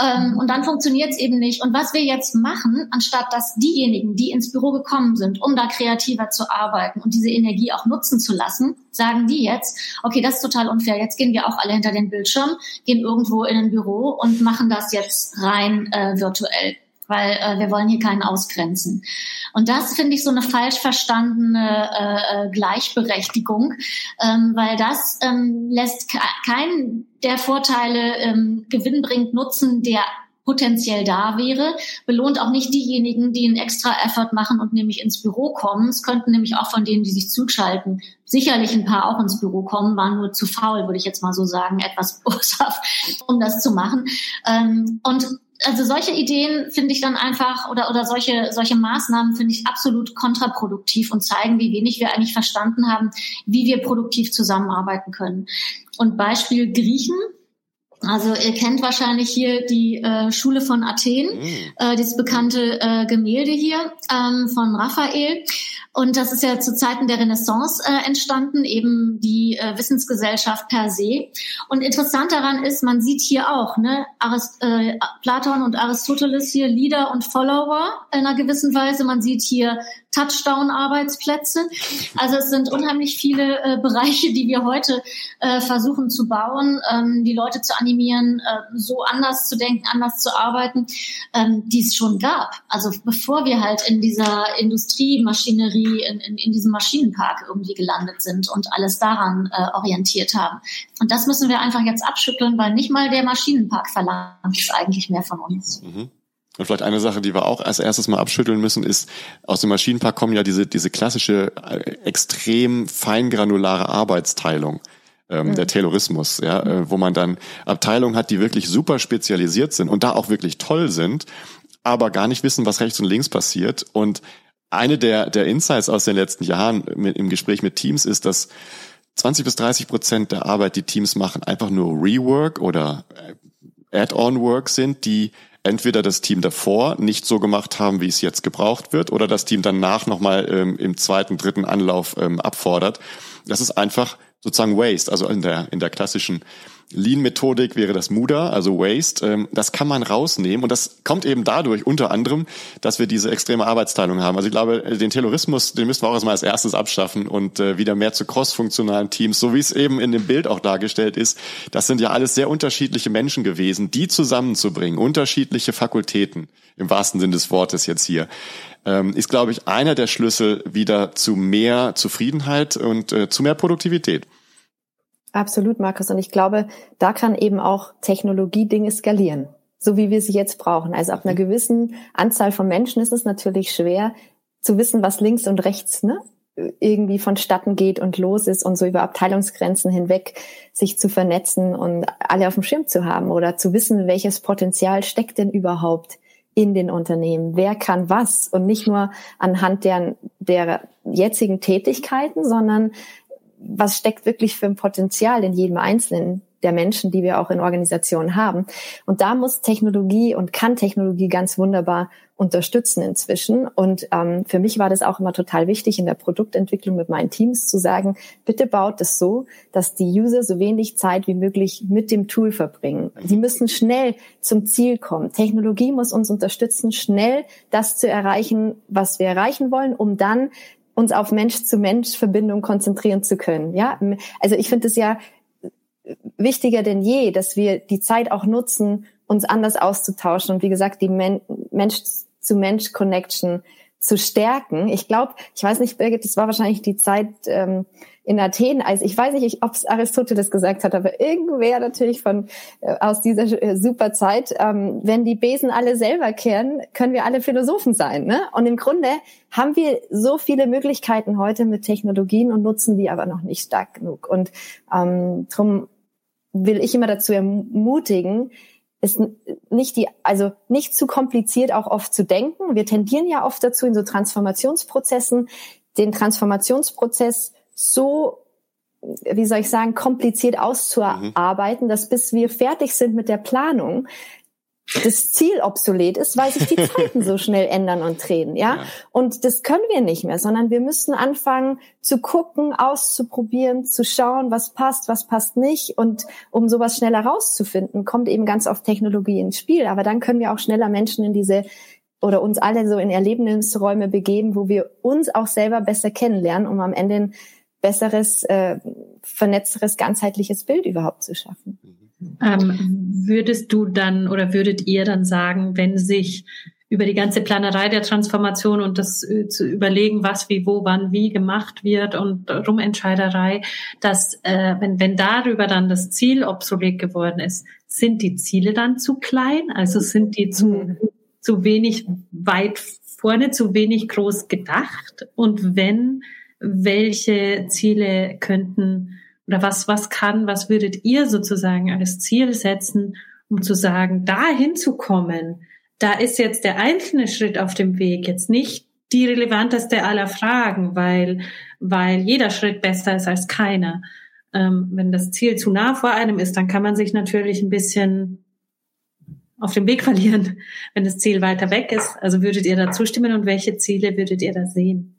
Ähm, und dann funktioniert es eben nicht. Und was wir jetzt machen, anstatt dass diejenigen, die ins Büro gekommen sind, um da kreativer zu arbeiten und diese Energie auch nutzen zu lassen, sagen die jetzt, okay, das ist total unfair. Jetzt gehen wir auch alle hinter den Bildschirm, gehen irgendwo in ein Büro und machen das jetzt rein äh, virtuell weil äh, wir wollen hier keinen ausgrenzen. Und das finde ich so eine falsch verstandene äh, äh Gleichberechtigung, ähm, weil das ähm, lässt keinen der Vorteile ähm, gewinnbringend nutzen, der potenziell da wäre, belohnt auch nicht diejenigen, die einen extra Effort machen und nämlich ins Büro kommen. Es könnten nämlich auch von denen, die sich zuschalten, sicherlich ein paar auch ins Büro kommen, waren nur zu faul, würde ich jetzt mal so sagen, etwas boshaft, um das zu machen. Ähm, und also solche Ideen finde ich dann einfach oder oder solche solche Maßnahmen finde ich absolut kontraproduktiv und zeigen, wie wenig wir eigentlich verstanden haben, wie wir produktiv zusammenarbeiten können. Und Beispiel Griechen. Also ihr kennt wahrscheinlich hier die äh, Schule von Athen, mhm. äh, dieses bekannte äh, Gemälde hier ähm, von Raphael. Und das ist ja zu Zeiten der Renaissance äh, entstanden, eben die äh, Wissensgesellschaft per se. Und interessant daran ist, man sieht hier auch, ne, Arist äh, Platon und Aristoteles hier Leader und Follower in einer gewissen Weise. Man sieht hier Touchdown-Arbeitsplätze. Also es sind unheimlich viele äh, Bereiche, die wir heute äh, versuchen zu bauen, ähm, die Leute zu animieren, äh, so anders zu denken, anders zu arbeiten, ähm, die es schon gab. Also bevor wir halt in dieser Industriemaschinerie, in, in, in diesem Maschinenpark irgendwie gelandet sind und alles daran äh, orientiert haben. Und das müssen wir einfach jetzt abschütteln, weil nicht mal der Maschinenpark verlangt es eigentlich mehr von uns. Mhm. Und vielleicht eine Sache, die wir auch als erstes mal abschütteln müssen, ist, aus dem Maschinenpark kommen ja diese, diese klassische, äh, extrem feingranulare Arbeitsteilung. Ähm, mhm. der Taylorismus, ja, äh, wo man dann Abteilungen hat, die wirklich super spezialisiert sind und da auch wirklich toll sind, aber gar nicht wissen, was rechts und links passiert. Und eine der, der Insights aus den letzten Jahren mit, im Gespräch mit Teams ist, dass 20 bis 30 Prozent der Arbeit, die Teams machen, einfach nur Rework oder äh, Add-on-Work sind, die entweder das Team davor nicht so gemacht haben, wie es jetzt gebraucht wird, oder das Team danach nochmal ähm, im zweiten, dritten Anlauf ähm, abfordert. Das ist einfach sozusagen Waste, also in der, in der klassischen Lean-Methodik wäre das MUDA, also Waste. Ähm, das kann man rausnehmen und das kommt eben dadurch unter anderem, dass wir diese extreme Arbeitsteilung haben. Also ich glaube, den Terrorismus, den müssen wir auch erstmal als erstes abschaffen und äh, wieder mehr zu cross-funktionalen Teams, so wie es eben in dem Bild auch dargestellt ist. Das sind ja alles sehr unterschiedliche Menschen gewesen, die zusammenzubringen, unterschiedliche Fakultäten im wahrsten Sinne des Wortes jetzt hier ähm, ist, glaube ich, einer der Schlüssel wieder zu mehr Zufriedenheit und äh, zu mehr Produktivität. Absolut, Markus. Und ich glaube, da kann eben auch Technologie Dinge skalieren, so wie wir sie jetzt brauchen. Also ab einer mhm. gewissen Anzahl von Menschen ist es natürlich schwer zu wissen, was links und rechts ne, irgendwie vonstatten geht und los ist und so über Abteilungsgrenzen hinweg sich zu vernetzen und alle auf dem Schirm zu haben oder zu wissen, welches Potenzial steckt denn überhaupt in den Unternehmen. Wer kann was? Und nicht nur anhand der, der jetzigen Tätigkeiten, sondern was steckt wirklich für ein Potenzial in jedem Einzelnen der Menschen, die wir auch in Organisationen haben. Und da muss Technologie und kann Technologie ganz wunderbar unterstützen inzwischen. Und ähm, für mich war das auch immer total wichtig in der Produktentwicklung mit meinen Teams zu sagen, bitte baut es so, dass die User so wenig Zeit wie möglich mit dem Tool verbringen. Sie müssen schnell zum Ziel kommen. Technologie muss uns unterstützen, schnell das zu erreichen, was wir erreichen wollen, um dann uns auf Mensch-zu-Mensch-Verbindung konzentrieren zu können. Ja, also ich finde es ja wichtiger denn je, dass wir die Zeit auch nutzen, uns anders auszutauschen und wie gesagt die Men Mensch-zu-Mensch-Connection zu stärken. Ich glaube, ich weiß nicht, Birgit, das war wahrscheinlich die Zeit ähm, in Athen, also ich weiß nicht, ob es Aristoteles gesagt hat, aber irgendwer natürlich von äh, aus dieser äh, super Zeit, ähm, wenn die Besen alle selber kehren, können wir alle Philosophen sein. Ne? Und im Grunde haben wir so viele Möglichkeiten heute mit Technologien und nutzen die aber noch nicht stark genug. Und ähm, darum will ich immer dazu ermutigen, ist nicht die, also nicht zu kompliziert auch oft zu denken. Wir tendieren ja oft dazu in so Transformationsprozessen, den Transformationsprozess so, wie soll ich sagen, kompliziert auszuarbeiten, mhm. dass bis wir fertig sind mit der Planung, das Ziel obsolet ist, weil sich die Zeiten so schnell ändern und drehen, ja? ja? Und das können wir nicht mehr, sondern wir müssen anfangen zu gucken, auszuprobieren, zu schauen, was passt, was passt nicht. Und um sowas schneller rauszufinden, kommt eben ganz oft Technologie ins Spiel. Aber dann können wir auch schneller Menschen in diese oder uns alle so in Erlebnisräume begeben, wo wir uns auch selber besser kennenlernen, um am Ende ein besseres, äh, vernetzteres, ganzheitliches Bild überhaupt zu schaffen. Ähm, würdest du dann oder würdet ihr dann sagen, wenn sich über die ganze Planerei der Transformation und das äh, zu überlegen, was wie wo wann wie gemacht wird und Rumentscheiderei, dass äh, wenn wenn darüber dann das Ziel obsolet geworden ist, sind die Ziele dann zu klein? Also sind die zu mhm. zu wenig weit vorne, zu wenig groß gedacht? Und wenn welche Ziele könnten oder was, was kann, was würdet ihr sozusagen als Ziel setzen, um zu sagen, da hinzukommen, da ist jetzt der einzelne Schritt auf dem Weg jetzt nicht die relevanteste aller Fragen, weil, weil jeder Schritt besser ist als keiner. Ähm, wenn das Ziel zu nah vor einem ist, dann kann man sich natürlich ein bisschen auf dem Weg verlieren, wenn das Ziel weiter weg ist. Also würdet ihr da zustimmen und welche Ziele würdet ihr da sehen?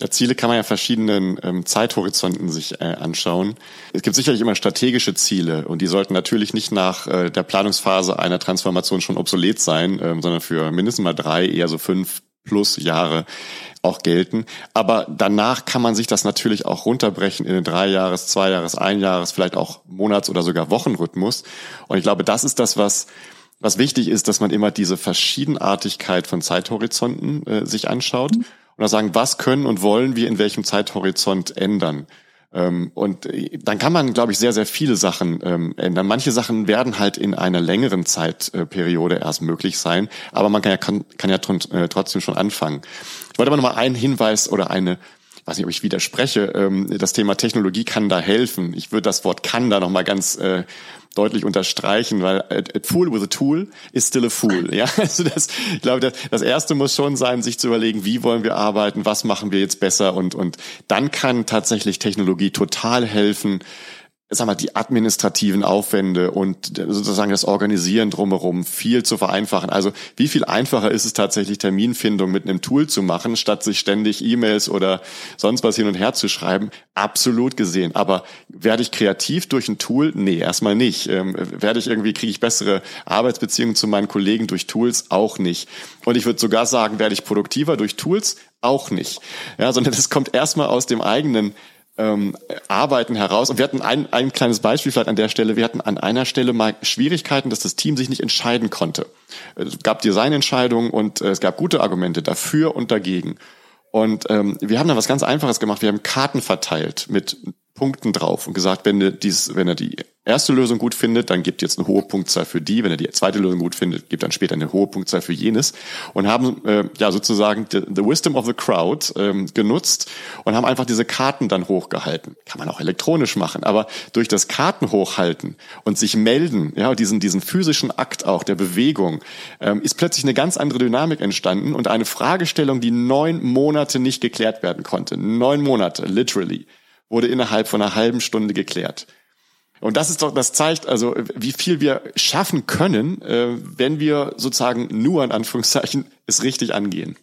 Ja, Ziele kann man ja verschiedenen ähm, Zeithorizonten sich äh, anschauen. Es gibt sicherlich immer strategische Ziele und die sollten natürlich nicht nach äh, der Planungsphase einer Transformation schon obsolet sein, ähm, sondern für mindestens mal drei, eher so fünf plus Jahre auch gelten. Aber danach kann man sich das natürlich auch runterbrechen in den drei Jahres, zwei Jahres, ein Jahres, vielleicht auch Monats- oder sogar Wochenrhythmus. Und ich glaube, das ist das, was was wichtig ist, dass man immer diese Verschiedenartigkeit von Zeithorizonten äh, sich anschaut. Mhm oder sagen, was können und wollen wir in welchem Zeithorizont ändern. Ähm, und äh, dann kann man, glaube ich, sehr, sehr viele Sachen ähm, ändern. Manche Sachen werden halt in einer längeren Zeitperiode erst möglich sein, aber man kann ja, kann, kann ja äh, trotzdem schon anfangen. Ich wollte aber noch mal einen Hinweis oder eine weiß nicht, ob ich widerspreche, ähm, das Thema Technologie kann da helfen. Ich würde das Wort kann da nochmal ganz äh, deutlich unterstreichen, weil a, fool with a tool is still a fool. Ja, also das, ich glaube, das, das erste muss schon sein, sich zu überlegen, wie wollen wir arbeiten, was machen wir jetzt besser und und dann kann tatsächlich Technologie total helfen, sag mal, die administrativen Aufwände und sozusagen das Organisieren drumherum viel zu vereinfachen. Also wie viel einfacher ist es tatsächlich, Terminfindung mit einem Tool zu machen, statt sich ständig E-Mails oder sonst was hin und her zu schreiben? Absolut gesehen. Aber werde ich kreativ durch ein Tool? Nee, erstmal nicht. Ähm, werde ich irgendwie, kriege ich bessere Arbeitsbeziehungen zu meinen Kollegen durch Tools? Auch nicht. Und ich würde sogar sagen, werde ich produktiver durch Tools? Auch nicht. Ja, sondern das kommt erstmal aus dem eigenen ähm, Arbeiten heraus. Und wir hatten ein, ein kleines Beispiel vielleicht an der Stelle. Wir hatten an einer Stelle mal Schwierigkeiten, dass das Team sich nicht entscheiden konnte. Es gab Designentscheidungen und äh, es gab gute Argumente dafür und dagegen. Und ähm, wir haben da was ganz Einfaches gemacht. Wir haben Karten verteilt mit Punkten drauf und gesagt, wenn er, dies, wenn er die erste Lösung gut findet, dann gibt jetzt eine hohe Punktzahl für die. Wenn er die zweite Lösung gut findet, gibt dann später eine hohe Punktzahl für jenes. Und haben äh, ja sozusagen the, the wisdom of the crowd ähm, genutzt und haben einfach diese Karten dann hochgehalten. Kann man auch elektronisch machen, aber durch das Karten hochhalten und sich melden, ja, diesen diesen physischen Akt auch der Bewegung, ähm, ist plötzlich eine ganz andere Dynamik entstanden und eine Fragestellung, die neun Monate nicht geklärt werden konnte. Neun Monate, literally wurde innerhalb von einer halben Stunde geklärt. Und das ist doch, das zeigt also, wie viel wir schaffen können, äh, wenn wir sozusagen nur in Anführungszeichen es richtig angehen.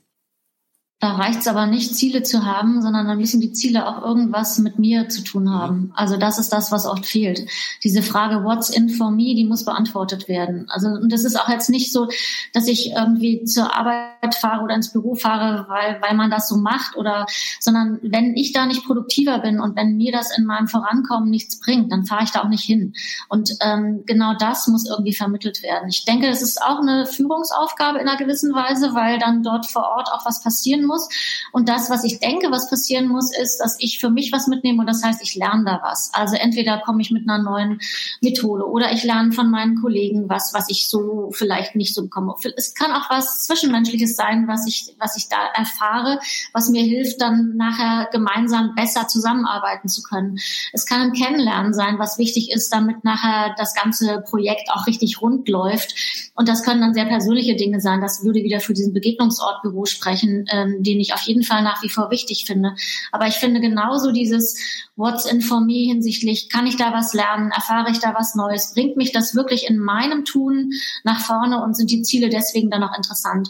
Da reicht es aber nicht, Ziele zu haben, sondern dann müssen die Ziele auch irgendwas mit mir zu tun haben. Also das ist das, was oft fehlt. Diese Frage, what's in for me, die muss beantwortet werden. Also und das ist auch jetzt nicht so, dass ich irgendwie zur Arbeit fahre oder ins Büro fahre, weil, weil man das so macht oder, sondern wenn ich da nicht produktiver bin und wenn mir das in meinem Vorankommen nichts bringt, dann fahre ich da auch nicht hin. Und ähm, genau das muss irgendwie vermittelt werden. Ich denke, es ist auch eine Führungsaufgabe in einer gewissen Weise, weil dann dort vor Ort auch was passieren muss. Und das, was ich denke, was passieren muss, ist, dass ich für mich was mitnehme und das heißt, ich lerne da was. Also entweder komme ich mit einer neuen Methode oder ich lerne von meinen Kollegen was, was ich so vielleicht nicht so bekomme. Es kann auch was Zwischenmenschliches sein, was ich, was ich da erfahre, was mir hilft, dann nachher gemeinsam besser zusammenarbeiten zu können. Es kann ein Kennenlernen sein, was wichtig ist, damit nachher das ganze Projekt auch richtig rund läuft. Und das können dann sehr persönliche Dinge sein. Das würde wieder für diesen Begegnungsortbüro sprechen, ähm, den ich auf jeden Fall nach wie vor wichtig finde. Aber ich finde genauso dieses What's in for me hinsichtlich, kann ich da was lernen, erfahre ich da was Neues, bringt mich das wirklich in meinem Tun nach vorne und sind die Ziele deswegen dann auch interessant.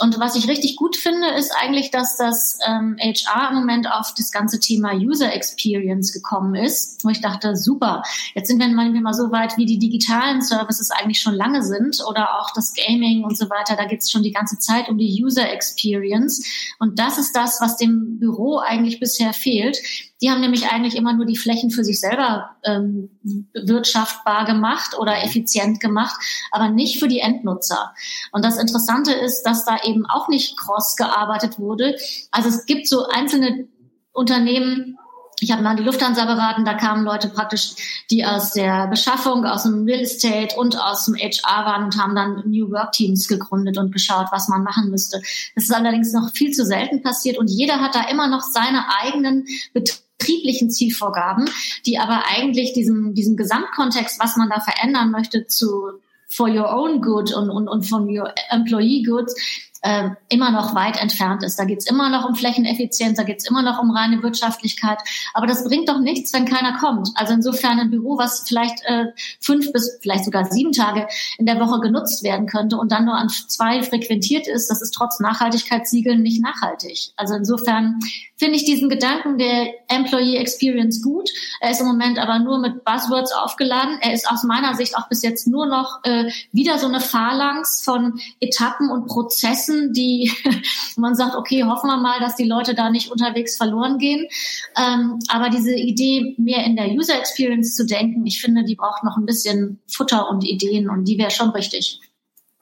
Und was ich richtig gut finde, ist eigentlich, dass das ähm, HR im Moment auf das ganze Thema User Experience gekommen ist, wo ich dachte, super, jetzt sind wir mal so weit, wie die digitalen Services eigentlich schon lange sind oder auch das Gaming und so weiter. Da geht es schon die ganze Zeit um die User Experience. Und das ist das, was dem Büro eigentlich bisher fehlt. Die haben nämlich eigentlich immer nur die Flächen für sich selber ähm, wirtschaftbar gemacht oder effizient gemacht, aber nicht für die Endnutzer. Und das Interessante ist, dass da eben auch nicht cross gearbeitet wurde. Also es gibt so einzelne Unternehmen, ich habe mal die Lufthansa beraten, da kamen Leute praktisch, die aus der Beschaffung, aus dem Real Estate und aus dem HR waren und haben dann New Work Teams gegründet und geschaut, was man machen müsste. Das ist allerdings noch viel zu selten passiert und jeder hat da immer noch seine eigenen betrieblichen Zielvorgaben, die aber eigentlich diesem, diesem Gesamtkontext, was man da verändern möchte, zu for your own good und, und, und from your employee goods, äh, immer noch weit entfernt ist. Da geht es immer noch um Flächeneffizienz, da geht es immer noch um reine Wirtschaftlichkeit. Aber das bringt doch nichts, wenn keiner kommt. Also insofern ein Büro, was vielleicht äh, fünf bis vielleicht sogar sieben Tage in der Woche genutzt werden könnte und dann nur an zwei frequentiert ist, das ist trotz Nachhaltigkeitssiegeln nicht nachhaltig. Also insofern finde ich diesen Gedanken der Employee Experience gut. Er ist im Moment aber nur mit Buzzwords aufgeladen. Er ist aus meiner Sicht auch bis jetzt nur noch äh, wieder so eine Phalanx von Etappen und Prozessen, die man sagt, okay, hoffen wir mal, dass die Leute da nicht unterwegs verloren gehen. Ähm, aber diese Idee, mehr in der User Experience zu denken, ich finde, die braucht noch ein bisschen Futter und Ideen und die wäre schon richtig.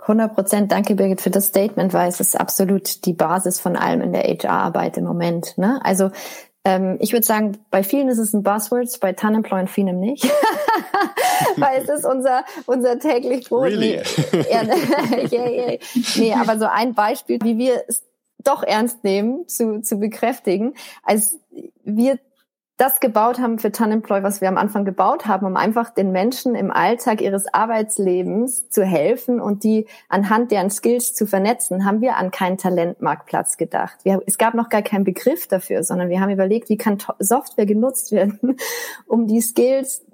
100 Prozent. Danke, Birgit, für das Statement, weil es ist absolut die Basis von allem in der HR-Arbeit im Moment. Ne? Also ähm, ich würde sagen, bei vielen ist es ein Buzzword, bei Tanemploy und vielem nicht. weil es ist unser, unser täglich Brot. Really? ja, yeah, yeah. Nee, aber so ein Beispiel, wie wir es doch ernst nehmen, zu, zu bekräftigen. Als wir das gebaut haben für Tanemploy, was wir am Anfang gebaut haben, um einfach den Menschen im Alltag ihres Arbeitslebens zu helfen und die anhand deren Skills zu vernetzen, haben wir an keinen Talentmarktplatz gedacht. Wir, es gab noch gar keinen Begriff dafür, sondern wir haben überlegt, wie kann Software genutzt werden, um die Skills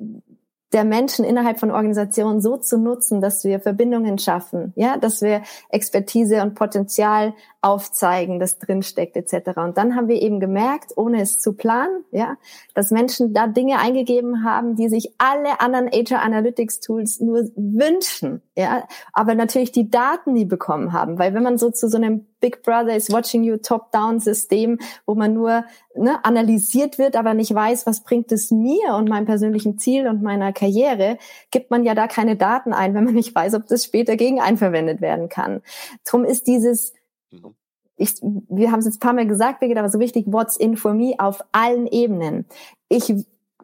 der Menschen innerhalb von Organisationen so zu nutzen, dass wir Verbindungen schaffen, ja, dass wir Expertise und Potenzial aufzeigen, das drinsteckt etc. Und dann haben wir eben gemerkt, ohne es zu planen, ja, dass Menschen da Dinge eingegeben haben, die sich alle anderen HR Analytics Tools nur wünschen, ja, aber natürlich die Daten nie bekommen haben, weil wenn man so zu so einem Big Brother is watching you top-down System, wo man nur ne, analysiert wird, aber nicht weiß, was bringt es mir und meinem persönlichen Ziel und meiner Karriere, gibt man ja da keine Daten ein, wenn man nicht weiß, ob das später gegen einen verwendet werden kann. Drum ist dieses. Ich, wir haben es jetzt ein paar Mal gesagt, Birgit, aber so wichtig, what's in for me auf allen Ebenen. Ich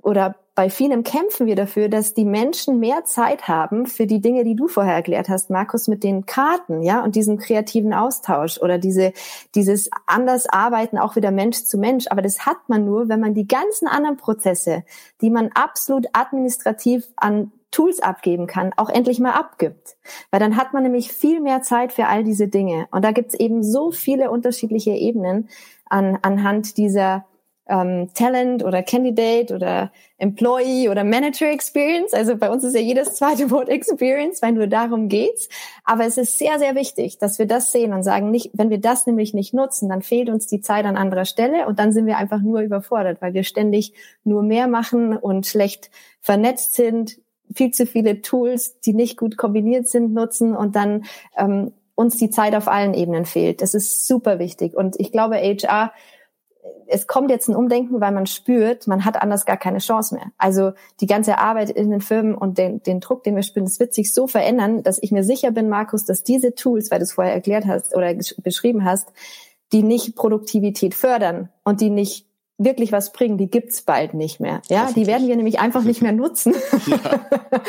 oder bei vielen kämpfen wir dafür, dass die Menschen mehr Zeit haben für die Dinge, die du vorher erklärt hast, Markus, mit den Karten, ja, und diesem kreativen Austausch oder diese, dieses anders arbeiten, auch wieder Mensch zu Mensch. Aber das hat man nur, wenn man die ganzen anderen Prozesse, die man absolut administrativ an Tools abgeben kann, auch endlich mal abgibt. Weil dann hat man nämlich viel mehr Zeit für all diese Dinge. Und da gibt es eben so viele unterschiedliche Ebenen an, anhand dieser ähm, Talent oder Candidate oder Employee oder Manager Experience. Also bei uns ist ja jedes zweite Wort Experience, weil nur darum geht's. Aber es ist sehr, sehr wichtig, dass wir das sehen und sagen, nicht, wenn wir das nämlich nicht nutzen, dann fehlt uns die Zeit an anderer Stelle und dann sind wir einfach nur überfordert, weil wir ständig nur mehr machen und schlecht vernetzt sind, viel zu viele Tools, die nicht gut kombiniert sind, nutzen und dann ähm, uns die Zeit auf allen Ebenen fehlt. Das ist super wichtig. Und ich glaube, HR, es kommt jetzt ein Umdenken, weil man spürt, man hat anders gar keine Chance mehr. Also die ganze Arbeit in den Firmen und den, den Druck, den wir spüren, das wird sich so verändern, dass ich mir sicher bin, Markus, dass diese Tools, weil du es vorher erklärt hast oder beschrieben hast, die nicht Produktivität fördern und die nicht wirklich was bringen, die gibt's bald nicht mehr. Ja, die werden wir nämlich einfach nicht mehr nutzen. Ja.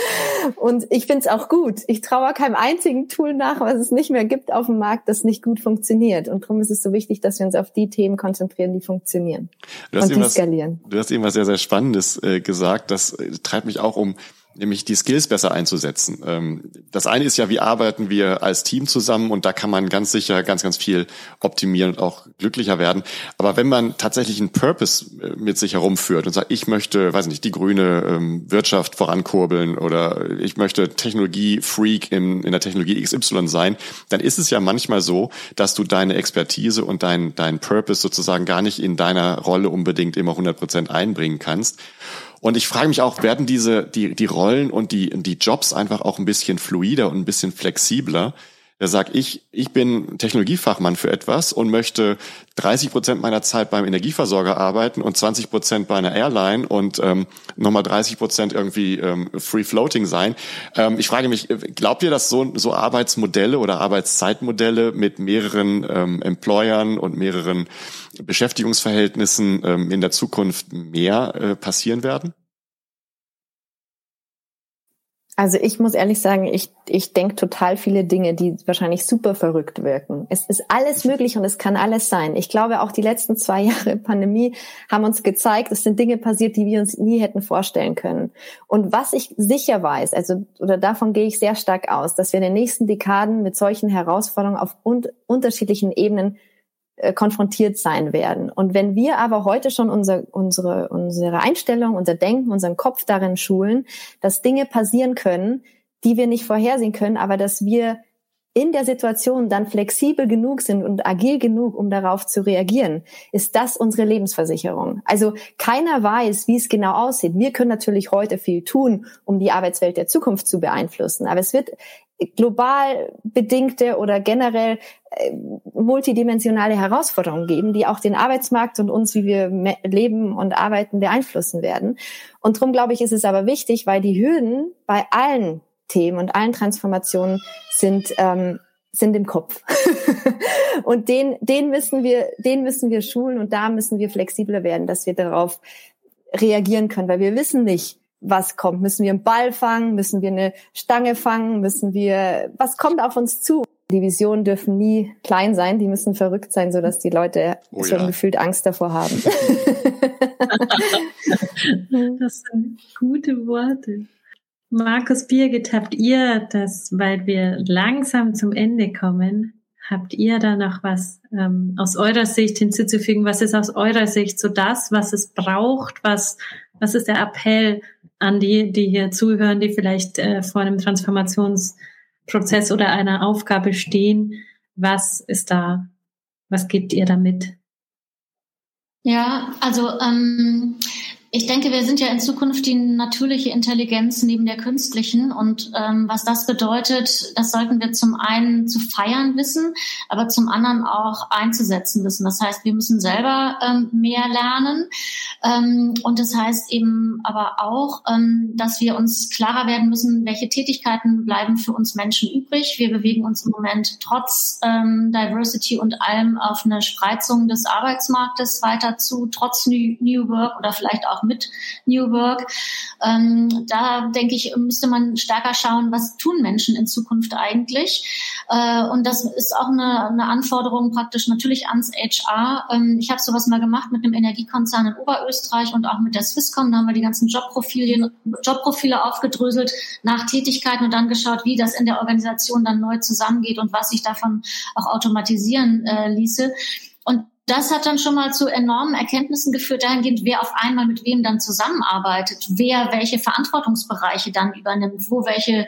und ich find's auch gut. Ich traue keinem einzigen Tool nach, was es nicht mehr gibt auf dem Markt, das nicht gut funktioniert. Und darum ist es so wichtig, dass wir uns auf die Themen konzentrieren, die funktionieren und die skalieren. Du hast eben was sehr, sehr Spannendes äh, gesagt. Das äh, treibt mich auch um nämlich die Skills besser einzusetzen. Ähm, das eine ist ja, wie arbeiten wir als Team zusammen und da kann man ganz sicher ganz, ganz viel optimieren und auch glücklicher werden. Aber wenn man tatsächlich einen Purpose äh, mit sich herumführt und sagt, ich möchte, weiß nicht, die grüne ähm, Wirtschaft vorankurbeln oder ich möchte Technologie-Freak in, in der Technologie XY sein, dann ist es ja manchmal so, dass du deine Expertise und dein, dein Purpose sozusagen gar nicht in deiner Rolle unbedingt immer 100 Prozent einbringen kannst. Und ich frage mich auch, werden diese, die, die Rollen und die, die Jobs einfach auch ein bisschen fluider und ein bisschen flexibler? Der sagt, ich, ich bin Technologiefachmann für etwas und möchte 30 Prozent meiner Zeit beim Energieversorger arbeiten und 20 Prozent bei einer Airline und ähm, nochmal 30 Prozent irgendwie ähm, Free Floating sein. Ähm, ich frage mich, glaubt ihr, dass so, so Arbeitsmodelle oder Arbeitszeitmodelle mit mehreren ähm, Employern und mehreren Beschäftigungsverhältnissen ähm, in der Zukunft mehr äh, passieren werden? Also ich muss ehrlich sagen, ich, ich denke total viele Dinge, die wahrscheinlich super verrückt wirken. Es ist alles möglich und es kann alles sein. Ich glaube, auch die letzten zwei Jahre Pandemie haben uns gezeigt, es sind Dinge passiert, die wir uns nie hätten vorstellen können. Und was ich sicher weiß, also oder davon gehe ich sehr stark aus, dass wir in den nächsten Dekaden mit solchen Herausforderungen auf un unterschiedlichen Ebenen äh, konfrontiert sein werden. Und wenn wir aber heute schon unser, unsere, unsere Einstellung, unser Denken, unseren Kopf darin schulen, dass Dinge passieren können, die wir nicht vorhersehen können, aber dass wir in der Situation dann flexibel genug sind und agil genug, um darauf zu reagieren, ist das unsere Lebensversicherung. Also keiner weiß, wie es genau aussieht. Wir können natürlich heute viel tun, um die Arbeitswelt der Zukunft zu beeinflussen, aber es wird global bedingte oder generell äh, multidimensionale Herausforderungen geben, die auch den Arbeitsmarkt und uns, wie wir leben und arbeiten, beeinflussen werden. Und darum glaube ich, ist es aber wichtig, weil die Hürden bei allen Themen und allen Transformationen sind ähm, sind im Kopf. und den, den müssen wir, den müssen wir schulen und da müssen wir flexibler werden, dass wir darauf reagieren können, weil wir wissen nicht, was kommt. Müssen wir einen Ball fangen? Müssen wir eine Stange fangen? Müssen wir, was kommt auf uns zu? Die Visionen dürfen nie klein sein, die müssen verrückt sein, sodass die Leute oh, schon ja. gefühlt Angst davor haben. das sind gute Worte. Markus Birgit, habt ihr das, weil wir langsam zum Ende kommen, habt ihr da noch was ähm, aus eurer Sicht hinzuzufügen? Was ist aus eurer Sicht so das, was es braucht? Was, was ist der Appell an die, die hier zuhören, die vielleicht äh, vor einem Transformationsprozess oder einer Aufgabe stehen? Was ist da? Was gebt ihr damit? Ja, also ähm, ich denke, wir sind ja in Zukunft die natürliche Intelligenz neben der künstlichen. Und ähm, was das bedeutet, das sollten wir zum einen zu feiern wissen, aber zum anderen auch einzusetzen wissen. Das heißt, wir müssen selber ähm, mehr lernen. Ähm, und das heißt eben aber auch, ähm, dass wir uns klarer werden müssen, welche Tätigkeiten bleiben für uns Menschen übrig. Wir bewegen uns im Moment trotz ähm, Diversity und allem auf eine Spreizung des Arbeitsmarktes weiter zu, trotz New, New Work oder vielleicht auch auch mit New Work. Ähm, da denke ich, müsste man stärker schauen, was tun Menschen in Zukunft eigentlich. Äh, und das ist auch eine, eine Anforderung praktisch natürlich ans HR. Ähm, ich habe sowas mal gemacht mit einem Energiekonzern in Oberösterreich und auch mit der Swisscom. Da haben wir die ganzen Jobprofile, aufgedröselt nach Tätigkeiten und dann geschaut, wie das in der Organisation dann neu zusammengeht und was sich davon auch automatisieren äh, ließe. Und das hat dann schon mal zu enormen Erkenntnissen geführt, dahingehend, wer auf einmal mit wem dann zusammenarbeitet, wer welche Verantwortungsbereiche dann übernimmt, wo welche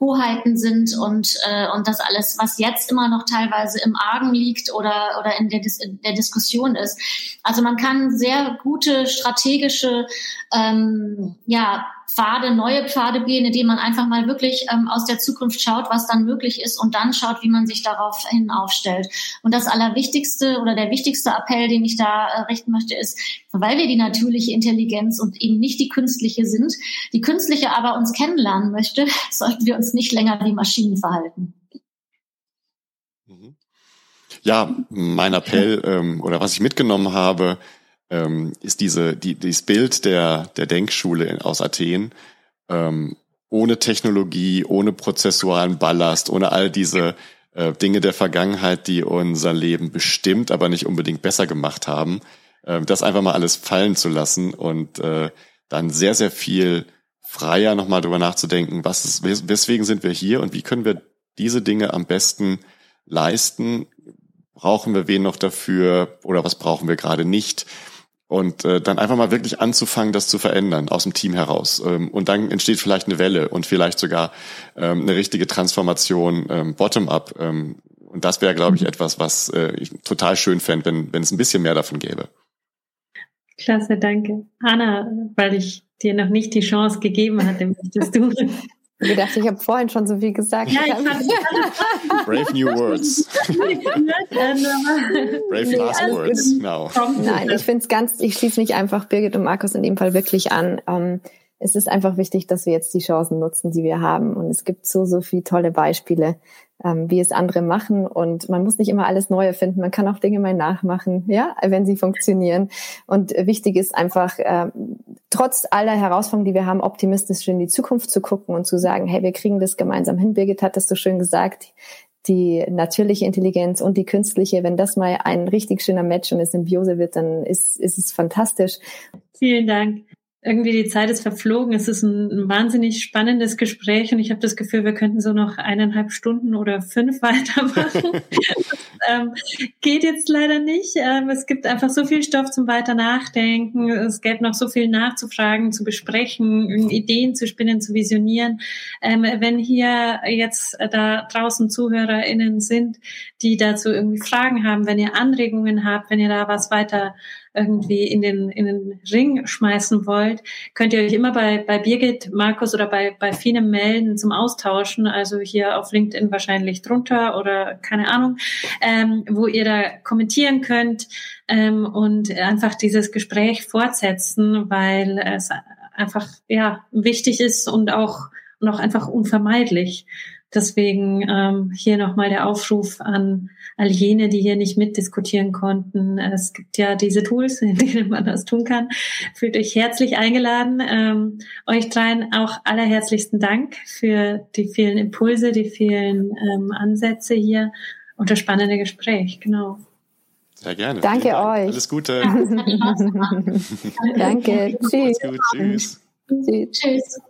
Hoheiten sind und, äh, und das alles, was jetzt immer noch teilweise im Argen liegt oder, oder in der, in der Diskussion ist. Also man kann sehr gute strategische ähm, ja, Pfade, neue Pfade gehen, indem man einfach mal wirklich ähm, aus der Zukunft schaut, was dann möglich ist und dann schaut, wie man sich daraufhin aufstellt. Und das Allerwichtigste oder der wichtigste Appell, den ich da äh, richten möchte, ist, weil wir die natürliche Intelligenz und eben nicht die künstliche sind, die künstliche aber uns kennenlernen möchte, sollten wir uns nicht länger wie Maschinen verhalten. Mhm. Ja, mein Appell ähm, oder was ich mitgenommen habe, ähm, ist diese, die, dieses Bild der, der Denkschule aus Athen, ähm, ohne Technologie, ohne prozessualen Ballast, ohne all diese äh, Dinge der Vergangenheit, die unser Leben bestimmt, aber nicht unbedingt besser gemacht haben, äh, das einfach mal alles fallen zu lassen und äh, dann sehr, sehr viel freier nochmal drüber nachzudenken, was ist, weswegen sind wir hier und wie können wir diese Dinge am besten leisten? Brauchen wir wen noch dafür oder was brauchen wir gerade nicht? Und äh, dann einfach mal wirklich anzufangen, das zu verändern aus dem Team heraus. Ähm, und dann entsteht vielleicht eine Welle und vielleicht sogar ähm, eine richtige Transformation ähm, bottom-up. Ähm, und das wäre, glaube ich, etwas, was äh, ich total schön fände, wenn, wenn es ein bisschen mehr davon gäbe. Klasse, danke. Anna, weil ich dir noch nicht die Chance gegeben hatte, möchtest du ich gedacht, ich habe vorhin schon so viel gesagt. Ja, ich Brave new words. Brave last nee, words. No. Nein, ich finde es ganz, ich schließe mich einfach Birgit und Markus in dem Fall wirklich an. Ähm, es ist einfach wichtig, dass wir jetzt die Chancen nutzen, die wir haben. Und es gibt so, so viele tolle Beispiele, ähm, wie es andere machen. Und man muss nicht immer alles neu erfinden. Man kann auch Dinge mal nachmachen, ja, wenn sie funktionieren. Und wichtig ist einfach, äh, trotz aller Herausforderungen, die wir haben, optimistisch in die Zukunft zu gucken und zu sagen, hey, wir kriegen das gemeinsam hin. Birgit hat das so schön gesagt die natürliche Intelligenz und die künstliche, wenn das mal ein richtig schöner Match und eine Symbiose wird, dann ist, ist es fantastisch. Vielen Dank irgendwie die Zeit ist verflogen. Es ist ein, wahnsinnig spannendes Gespräch und ich habe das Gefühl, wir könnten so noch eineinhalb Stunden oder fünf weitermachen. ähm, geht jetzt leider nicht. Ähm, es gibt einfach so viel Stoff zum weiter nachdenken. Es gäbe noch so viel nachzufragen, zu besprechen, Ideen zu spinnen, zu visionieren. Ähm, wenn hier jetzt da draußen ZuhörerInnen sind, die dazu irgendwie Fragen haben, wenn ihr Anregungen habt, wenn ihr da was weiter irgendwie in den, in den Ring schmeißen wollt, könnt ihr euch immer bei, bei Birgit, Markus oder bei, bei Finem melden zum Austauschen. Also hier auf LinkedIn wahrscheinlich drunter oder keine Ahnung, ähm, wo ihr da kommentieren könnt ähm, und einfach dieses Gespräch fortsetzen, weil es einfach ja wichtig ist und auch, und auch einfach unvermeidlich. Deswegen ähm, hier nochmal der Aufruf an all jene, die hier nicht mitdiskutieren konnten. Es gibt ja diese Tools, in denen man das tun kann. Fühlt euch herzlich eingeladen. Ähm, euch dreien auch allerherzlichsten Dank für die vielen Impulse, die vielen ähm, Ansätze hier und das spannende Gespräch. Genau. Sehr gerne. Danke euch. Alles Gute. Danke. Tschüss. Gut. Tschüss. Tschüss. Tschüss.